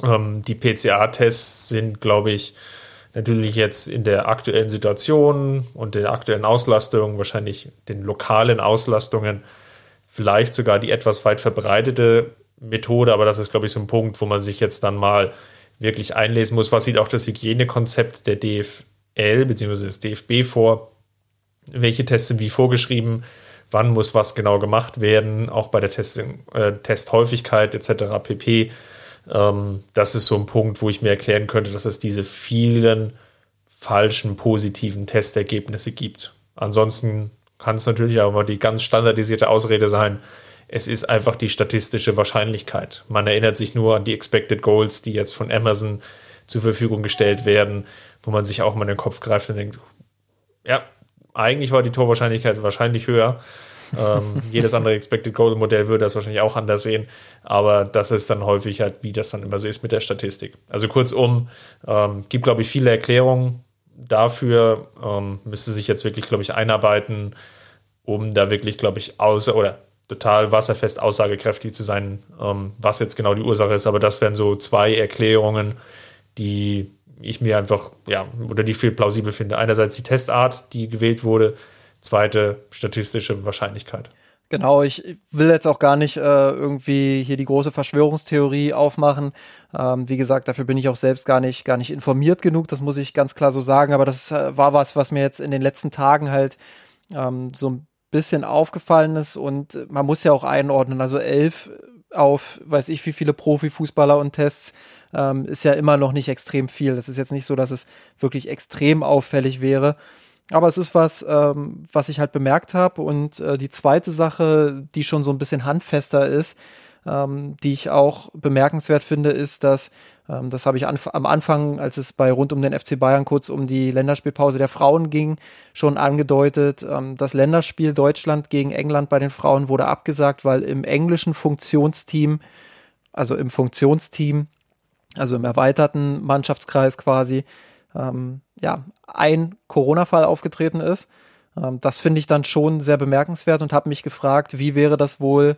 Ähm, die PCA-Tests sind, glaube ich, natürlich jetzt in der aktuellen Situation und der aktuellen Auslastung, wahrscheinlich den lokalen Auslastungen, vielleicht sogar die etwas weit verbreitete Methode, aber das ist, glaube ich, so ein Punkt, wo man sich jetzt dann mal wirklich einlesen muss. Was sieht auch das Hygienekonzept der DFL bzw. des DFB vor? Welche Tests sind wie vorgeschrieben? Wann muss was genau gemacht werden? Auch bei der Testing, äh, Testhäufigkeit etc. pp. Ähm, das ist so ein Punkt, wo ich mir erklären könnte, dass es diese vielen falschen positiven Testergebnisse gibt. Ansonsten kann es natürlich auch mal die ganz standardisierte Ausrede sein, es ist einfach die statistische Wahrscheinlichkeit. Man erinnert sich nur an die Expected Goals, die jetzt von Amazon zur Verfügung gestellt werden, wo man sich auch mal in den Kopf greift und denkt, ja, eigentlich war die Torwahrscheinlichkeit wahrscheinlich höher. Ähm, jedes andere Expected Goal Modell würde das wahrscheinlich auch anders sehen, aber das ist dann häufig halt, wie das dann immer so ist mit der Statistik. Also kurzum, ähm, gibt glaube ich viele Erklärungen dafür, ähm, müsste sich jetzt wirklich glaube ich einarbeiten, um da wirklich glaube ich außer oder total wasserfest aussagekräftig zu sein, ähm, was jetzt genau die Ursache ist. Aber das wären so zwei Erklärungen, die ich mir einfach, ja, oder die viel plausibel finde. Einerseits die Testart, die gewählt wurde, zweite statistische Wahrscheinlichkeit. Genau, ich will jetzt auch gar nicht äh, irgendwie hier die große Verschwörungstheorie aufmachen. Ähm, wie gesagt, dafür bin ich auch selbst gar nicht, gar nicht informiert genug, das muss ich ganz klar so sagen. Aber das äh, war was, was mir jetzt in den letzten Tagen halt ähm, so ein bisschen aufgefallen ist und man muss ja auch einordnen, also elf auf weiß ich wie viele Profifußballer und Tests ähm, ist ja immer noch nicht extrem viel. Es ist jetzt nicht so, dass es wirklich extrem auffällig wäre. Aber es ist was, ähm, was ich halt bemerkt habe. Und äh, die zweite Sache, die schon so ein bisschen handfester ist, ähm, die ich auch bemerkenswert finde, ist, dass, ähm, das habe ich anf am Anfang, als es bei rund um den FC Bayern kurz um die Länderspielpause der Frauen ging, schon angedeutet, ähm, das Länderspiel Deutschland gegen England bei den Frauen wurde abgesagt, weil im englischen Funktionsteam, also im Funktionsteam, also im erweiterten Mannschaftskreis quasi, ähm, ja, ein Corona-Fall aufgetreten ist. Ähm, das finde ich dann schon sehr bemerkenswert und habe mich gefragt, wie wäre das wohl,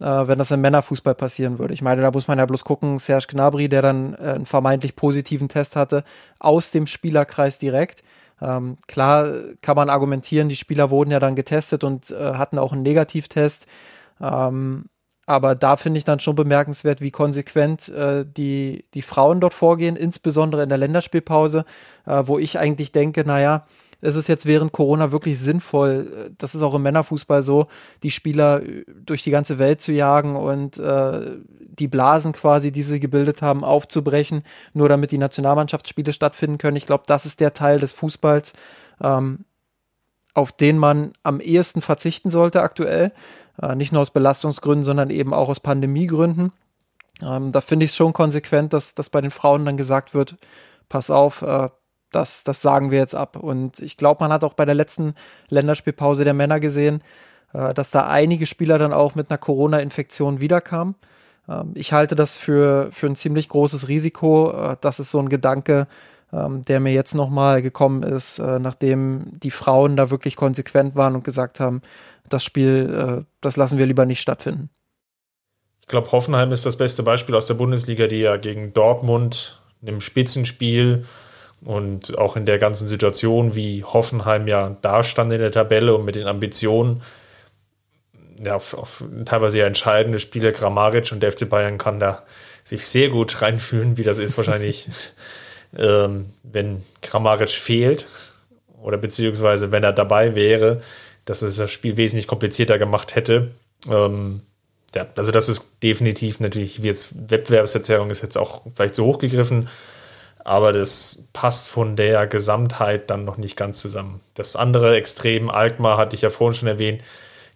äh, wenn das im Männerfußball passieren würde. Ich meine, da muss man ja bloß gucken, Serge Gnabry, der dann äh, einen vermeintlich positiven Test hatte, aus dem Spielerkreis direkt. Ähm, klar kann man argumentieren, die Spieler wurden ja dann getestet und äh, hatten auch einen Negativtest. Ähm, aber da finde ich dann schon bemerkenswert, wie konsequent äh, die, die Frauen dort vorgehen, insbesondere in der Länderspielpause, äh, wo ich eigentlich denke, naja, es ist jetzt während Corona wirklich sinnvoll, das ist auch im Männerfußball so, die Spieler äh, durch die ganze Welt zu jagen und äh, die Blasen quasi, die sie gebildet haben, aufzubrechen, nur damit die Nationalmannschaftsspiele stattfinden können. Ich glaube, das ist der Teil des Fußballs, ähm, auf den man am ehesten verzichten sollte aktuell. Äh, nicht nur aus Belastungsgründen, sondern eben auch aus Pandemiegründen. Ähm, da finde ich es schon konsequent, dass, dass bei den Frauen dann gesagt wird, pass auf, äh, das, das sagen wir jetzt ab. Und ich glaube, man hat auch bei der letzten Länderspielpause der Männer gesehen, äh, dass da einige Spieler dann auch mit einer Corona-Infektion wiederkamen. Ähm, ich halte das für, für ein ziemlich großes Risiko. Äh, das ist so ein Gedanke, ähm, der mir jetzt nochmal gekommen ist, äh, nachdem die Frauen da wirklich konsequent waren und gesagt haben, das Spiel, äh, das lassen wir lieber nicht stattfinden. Ich glaube, Hoffenheim ist das beste Beispiel aus der Bundesliga, die ja gegen Dortmund einem Spitzenspiel und auch in der ganzen Situation, wie Hoffenheim ja dastand in der Tabelle und mit den Ambitionen, ja, auf, auf teilweise ja entscheidende Spiele, Grammaric und der FC Bayern kann da sich sehr gut reinfühlen, wie das ist wahrscheinlich, ähm, wenn Grammaric fehlt oder beziehungsweise wenn er dabei wäre, dass es das Spiel wesentlich komplizierter gemacht hätte. Ähm, ja, also das ist definitiv natürlich, wie jetzt Wettbewerbsverzerrung ist jetzt auch vielleicht so hochgegriffen, aber das passt von der Gesamtheit dann noch nicht ganz zusammen. Das andere Extrem, Alkmaar hatte ich ja vorhin schon erwähnt,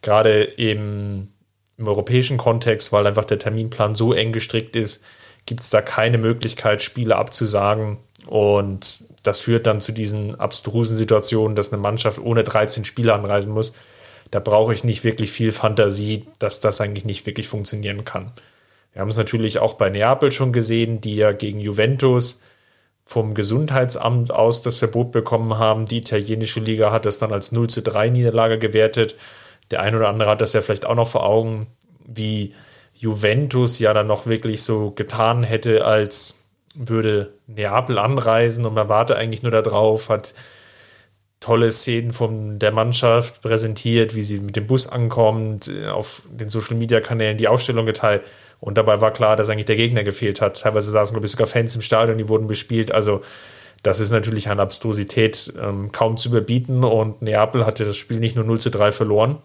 gerade eben im europäischen Kontext, weil einfach der Terminplan so eng gestrickt ist, gibt es da keine Möglichkeit, Spiele abzusagen. Und das führt dann zu diesen abstrusen Situationen, dass eine Mannschaft ohne 13 Spieler anreisen muss. Da brauche ich nicht wirklich viel Fantasie, dass das eigentlich nicht wirklich funktionieren kann. Wir haben es natürlich auch bei Neapel schon gesehen, die ja gegen Juventus vom Gesundheitsamt aus das Verbot bekommen haben. Die italienische Liga hat das dann als 0 zu 3 Niederlage gewertet. Der ein oder andere hat das ja vielleicht auch noch vor Augen, wie Juventus ja dann noch wirklich so getan hätte, als würde Neapel anreisen und man warte eigentlich nur darauf, hat tolle Szenen von der Mannschaft präsentiert, wie sie mit dem Bus ankommt, auf den Social Media Kanälen die Ausstellung geteilt. Und dabei war klar, dass eigentlich der Gegner gefehlt hat. Teilweise saßen, glaube ich, sogar Fans im Stadion, die wurden bespielt. Also, das ist natürlich an Abstrusität ähm, kaum zu überbieten. Und Neapel hatte das Spiel nicht nur 0 zu 3 verloren,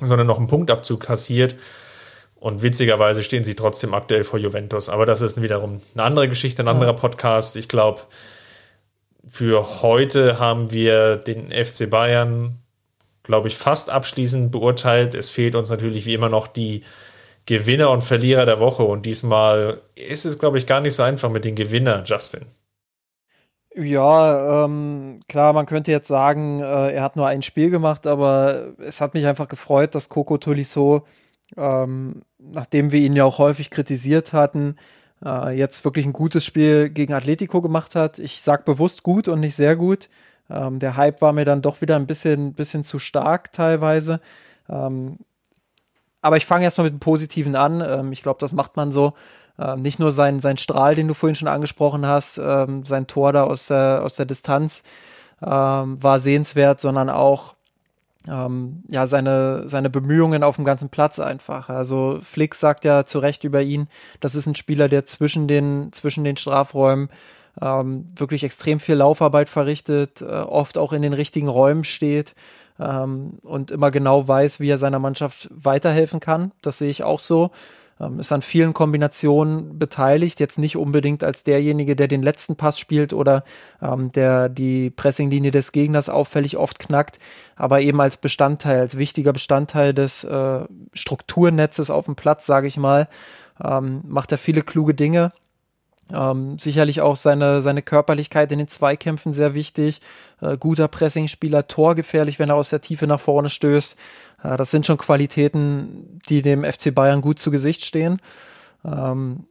sondern noch einen Punktabzug kassiert. Und witzigerweise stehen sie trotzdem aktuell vor Juventus. Aber das ist wiederum eine andere Geschichte, ein anderer Podcast. Ich glaube, für heute haben wir den FC Bayern, glaube ich, fast abschließend beurteilt. Es fehlt uns natürlich wie immer noch die Gewinner und Verlierer der Woche. Und diesmal ist es, glaube ich, gar nicht so einfach mit den Gewinner, Justin. Ja, ähm, klar, man könnte jetzt sagen, äh, er hat nur ein Spiel gemacht, aber es hat mich einfach gefreut, dass Coco Tolisso ähm, nachdem wir ihn ja auch häufig kritisiert hatten, äh, jetzt wirklich ein gutes Spiel gegen Atletico gemacht hat. Ich sag bewusst gut und nicht sehr gut. Ähm, der Hype war mir dann doch wieder ein bisschen, bisschen zu stark teilweise. Ähm, aber ich fange erstmal mit dem Positiven an. Ähm, ich glaube, das macht man so. Ähm, nicht nur sein, sein Strahl, den du vorhin schon angesprochen hast, ähm, sein Tor da aus der, aus der Distanz war sehenswert, sondern auch ähm, ja, seine, seine Bemühungen auf dem ganzen Platz einfach. Also Flick sagt ja zu Recht über ihn, das ist ein Spieler, der zwischen den, zwischen den Strafräumen ähm, wirklich extrem viel Laufarbeit verrichtet, äh, oft auch in den richtigen Räumen steht. ähm, und immer genau weiß, wie er seiner Mannschaft weiterhelfen kann. Das sehe ich auch so. Ähm, ist an vielen Kombinationen beteiligt, jetzt nicht unbedingt als derjenige, der den letzten Pass spielt oder ähm, der die Pressinglinie des Gegners auffällig oft knackt, aber eben als Bestandteil, als wichtiger Bestandteil des äh, Strukturnetzes auf dem Platz, sage ich mal, ähm, macht er viele kluge Dinge. Ähm, sicherlich auch seine, seine Körperlichkeit in den Zweikämpfen sehr wichtig. Äh, guter Pressingspieler, torgefährlich, wenn er aus der Tiefe nach vorne stößt. Das sind schon Qualitäten, die dem FC Bayern gut zu Gesicht stehen. Ähm,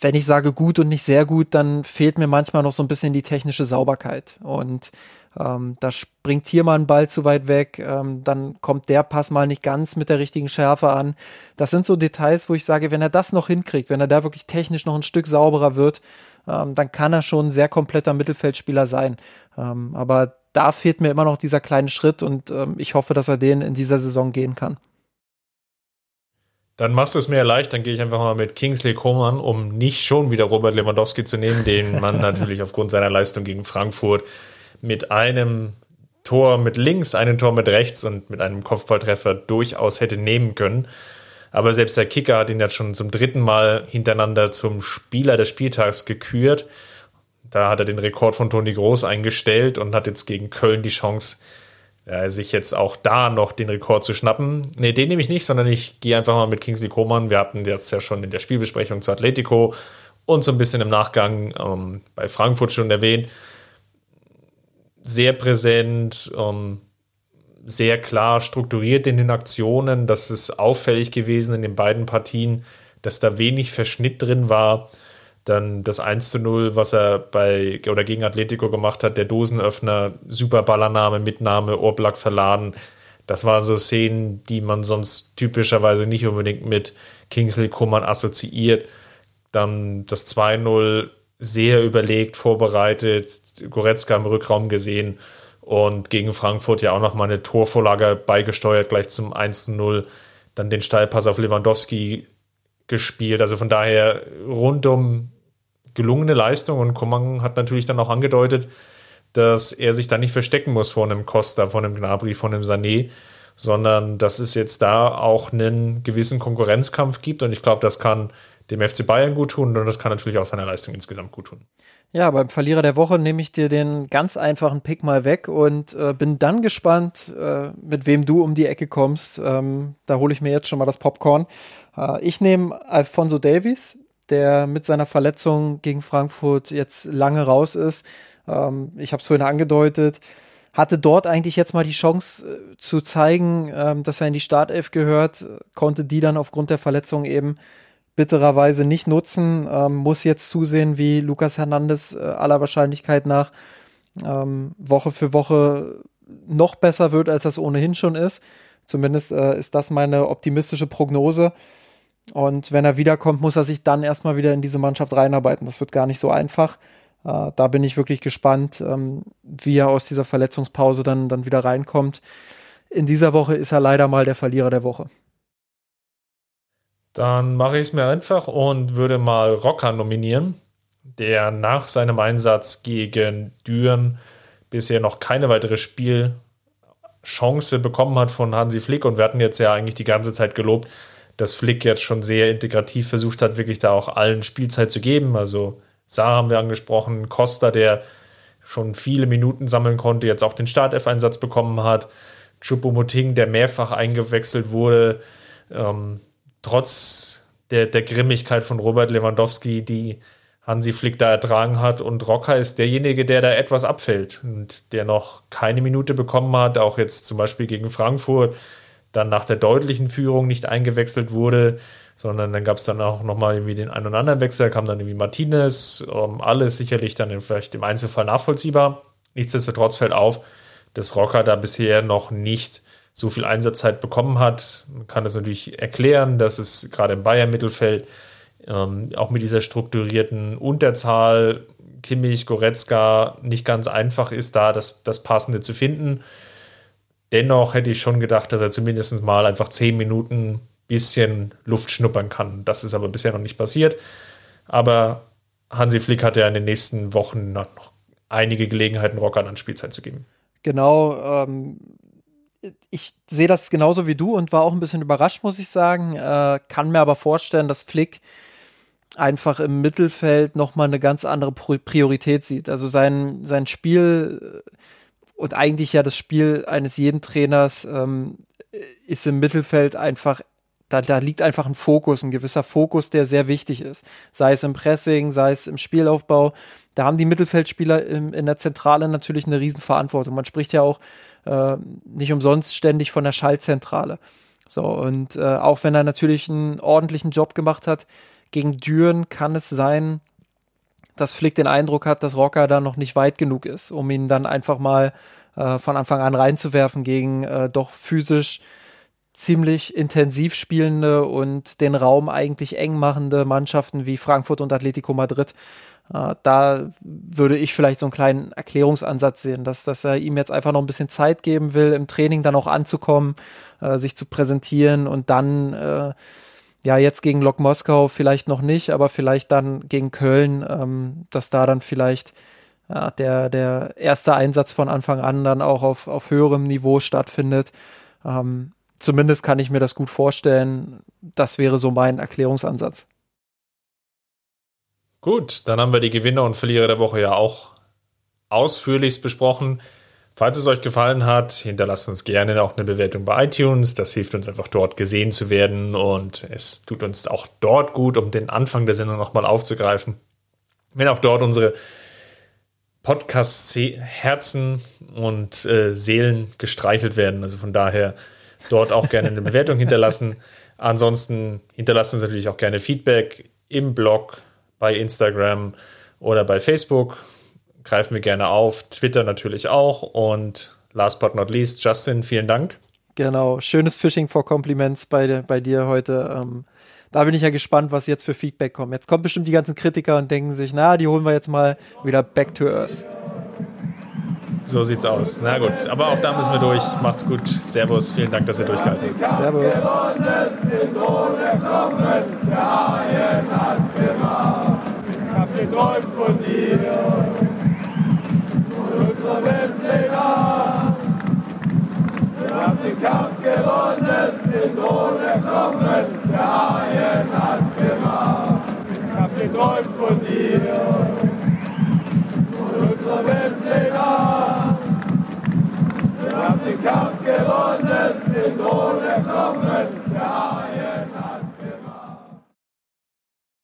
wenn ich sage gut und nicht sehr gut, dann fehlt mir manchmal noch so ein bisschen die technische Sauberkeit. Und ähm, da springt hier mal ein Ball zu weit weg, ähm, dann kommt der Pass mal nicht ganz mit der richtigen Schärfe an. Das sind so Details, wo ich sage, wenn er das noch hinkriegt, wenn er da wirklich technisch noch ein Stück sauberer wird, ähm, dann kann er schon ein sehr kompletter Mittelfeldspieler sein. Ähm, aber da fehlt mir immer noch dieser kleine Schritt und ähm, ich hoffe, dass er den in dieser Saison gehen kann. Dann machst du es mir leicht, dann gehe ich einfach mal mit Kingsley Coman, um nicht schon wieder Robert Lewandowski zu nehmen, den man natürlich aufgrund seiner Leistung gegen Frankfurt mit einem Tor mit links, einem Tor mit rechts und mit einem Kopfballtreffer durchaus hätte nehmen können. Aber selbst der Kicker hat ihn jetzt schon zum dritten Mal hintereinander zum Spieler des Spieltags gekürt. Da hat er den Rekord von Toni Groß eingestellt und hat jetzt gegen Köln die Chance, äh, sich jetzt auch da noch den Rekord zu schnappen. Nee, den nehme ich nicht, sondern ich gehe einfach mal mit Kingsley Coman. Wir hatten jetzt ja schon in der Spielbesprechung zu Atletico und so ein bisschen im Nachgang ähm, bei Frankfurt schon erwähnt. Sehr präsent, ähm, sehr klar strukturiert in den Aktionen. Das ist auffällig gewesen in den beiden Partien, dass da wenig Verschnitt drin war. Dann das 1 zu 0, was er bei oder gegen Atletico gemacht hat, der Dosenöffner, super Ballername, Mitnahme, Ohrplack verladen. Das waren so Szenen, die man sonst typischerweise nicht unbedingt mit Kingsley Coman assoziiert. Dann das 2-0 sehr überlegt, vorbereitet, Goretzka im Rückraum gesehen und gegen Frankfurt ja auch nochmal eine Torvorlage beigesteuert, gleich zum 1-0. Dann den Steilpass auf Lewandowski gespielt. Also von daher rundum gelungene Leistung und Coman hat natürlich dann auch angedeutet, dass er sich da nicht verstecken muss vor einem Costa, vor einem Gnabry, vor einem Sané, sondern dass es jetzt da auch einen gewissen Konkurrenzkampf gibt und ich glaube, das kann dem FC Bayern gut tun und das kann natürlich auch seiner Leistung insgesamt gut tun. Ja, beim Verlierer der Woche nehme ich dir den ganz einfachen Pick mal weg und äh, bin dann gespannt, äh, mit wem du um die Ecke kommst. Ähm, da hole ich mir jetzt schon mal das Popcorn. Äh, ich nehme Alfonso Davies, der mit seiner Verletzung gegen Frankfurt jetzt lange raus ist. Ähm, ich habe es vorhin angedeutet. Hatte dort eigentlich jetzt mal die Chance äh, zu zeigen, ähm, dass er in die Startelf gehört, konnte die dann aufgrund der Verletzung eben bittererweise nicht nutzen. Ähm, muss jetzt zusehen, wie Lukas Hernandez äh, aller Wahrscheinlichkeit nach ähm, Woche für Woche noch besser wird, als das ohnehin schon ist. Zumindest äh, ist das meine optimistische Prognose. Und wenn er wiederkommt, muss er sich dann erstmal wieder in diese Mannschaft reinarbeiten. Das wird gar nicht so einfach. Äh, da bin ich wirklich gespannt, ähm, wie er aus dieser Verletzungspause dann, dann wieder reinkommt. In dieser Woche ist er leider mal der Verlierer der Woche. Dann mache ich es mir einfach und würde mal Rocker nominieren, der nach seinem Einsatz gegen Düren bisher noch keine weitere Spielchance bekommen hat von Hansi Flick. Und wir hatten jetzt ja eigentlich die ganze Zeit gelobt, dass Flick jetzt schon sehr integrativ versucht hat, wirklich da auch allen Spielzeit zu geben. Also Saar haben wir angesprochen, Costa, der schon viele Minuten sammeln konnte, jetzt auch den Startelf-Einsatz bekommen hat, Chupomoting, der mehrfach eingewechselt wurde, ähm, trotz der, der Grimmigkeit von Robert Lewandowski, die Hansi Flick da ertragen hat. Und Rocker ist derjenige, der da etwas abfällt und der noch keine Minute bekommen hat, auch jetzt zum Beispiel gegen Frankfurt dann nach der deutlichen Führung nicht eingewechselt wurde, sondern dann gab es dann auch nochmal irgendwie den einen oder anderen Wechsel, kam dann irgendwie Martinez, ähm, alles sicherlich dann vielleicht im Einzelfall nachvollziehbar. Nichtsdestotrotz fällt auf, dass Rocker da bisher noch nicht so viel Einsatzzeit bekommen hat. Man kann das natürlich erklären, dass es gerade im Bayern-Mittelfeld ähm, auch mit dieser strukturierten Unterzahl Kimmich, Goretzka nicht ganz einfach ist, da das, das Passende zu finden. Dennoch hätte ich schon gedacht, dass er zumindest mal einfach zehn Minuten bisschen Luft schnuppern kann. Das ist aber bisher noch nicht passiert. Aber Hansi Flick hat ja in den nächsten Wochen noch einige Gelegenheiten, Rockern an Spielzeit zu geben. Genau. Ähm, ich sehe das genauso wie du und war auch ein bisschen überrascht, muss ich sagen. Äh, kann mir aber vorstellen, dass Flick einfach im Mittelfeld nochmal eine ganz andere Priorität sieht. Also sein, sein Spiel äh, und eigentlich ja das Spiel eines jeden Trainers ähm, ist im Mittelfeld einfach, da, da liegt einfach ein Fokus, ein gewisser Fokus, der sehr wichtig ist. Sei es im Pressing, sei es im Spielaufbau. Da haben die Mittelfeldspieler im, in der Zentrale natürlich eine Riesenverantwortung. Man spricht ja auch äh, nicht umsonst ständig von der Schaltzentrale. So, und äh, auch wenn er natürlich einen ordentlichen Job gemacht hat, gegen Düren kann es sein, dass Flick den Eindruck hat, dass Rocker da noch nicht weit genug ist, um ihn dann einfach mal äh, von Anfang an reinzuwerfen gegen äh, doch physisch ziemlich intensiv spielende und den Raum eigentlich eng machende Mannschaften wie Frankfurt und Atletico Madrid. Äh, da würde ich vielleicht so einen kleinen Erklärungsansatz sehen, dass, dass er ihm jetzt einfach noch ein bisschen Zeit geben will, im Training dann auch anzukommen, äh, sich zu präsentieren und dann äh, ja, jetzt gegen Lok Moskau vielleicht noch nicht, aber vielleicht dann gegen Köln, ähm, dass da dann vielleicht ja, der, der erste Einsatz von Anfang an dann auch auf, auf höherem Niveau stattfindet. Ähm, zumindest kann ich mir das gut vorstellen. Das wäre so mein Erklärungsansatz. Gut, dann haben wir die Gewinner und Verlierer der Woche ja auch ausführlichst besprochen. Falls es euch gefallen hat, hinterlasst uns gerne auch eine Bewertung bei iTunes. Das hilft uns einfach dort gesehen zu werden und es tut uns auch dort gut, um den Anfang der Sendung nochmal aufzugreifen. Wenn auch dort unsere Podcasts Herzen und äh, Seelen gestreichelt werden. Also von daher dort auch gerne eine Bewertung hinterlassen. Ansonsten hinterlasst uns natürlich auch gerne Feedback im Blog, bei Instagram oder bei Facebook greifen wir gerne auf. Twitter natürlich auch. Und last but not least, Justin, vielen Dank. Genau, schönes Fishing for Compliments bei, bei dir heute. Ähm, da bin ich ja gespannt, was jetzt für Feedback kommt. Jetzt kommen bestimmt die ganzen Kritiker und denken sich, na, die holen wir jetzt mal wieder back to earth. So sieht's aus. Na gut, aber auch da müssen wir durch. Macht's gut. Servus. Vielen Dank, dass ihr durchgehalten habt. Servus. Ich hab geträumt von dir unser Weltleger. Wir haben den Kampf gewonnen, den Thron Knochen, der Haien hat's gemacht. Ich hab geträumt von dir, Unser unserer Weltleger. Wir haben den Kampf gewonnen, den Thron Knochen, der Arjen hat's gemacht.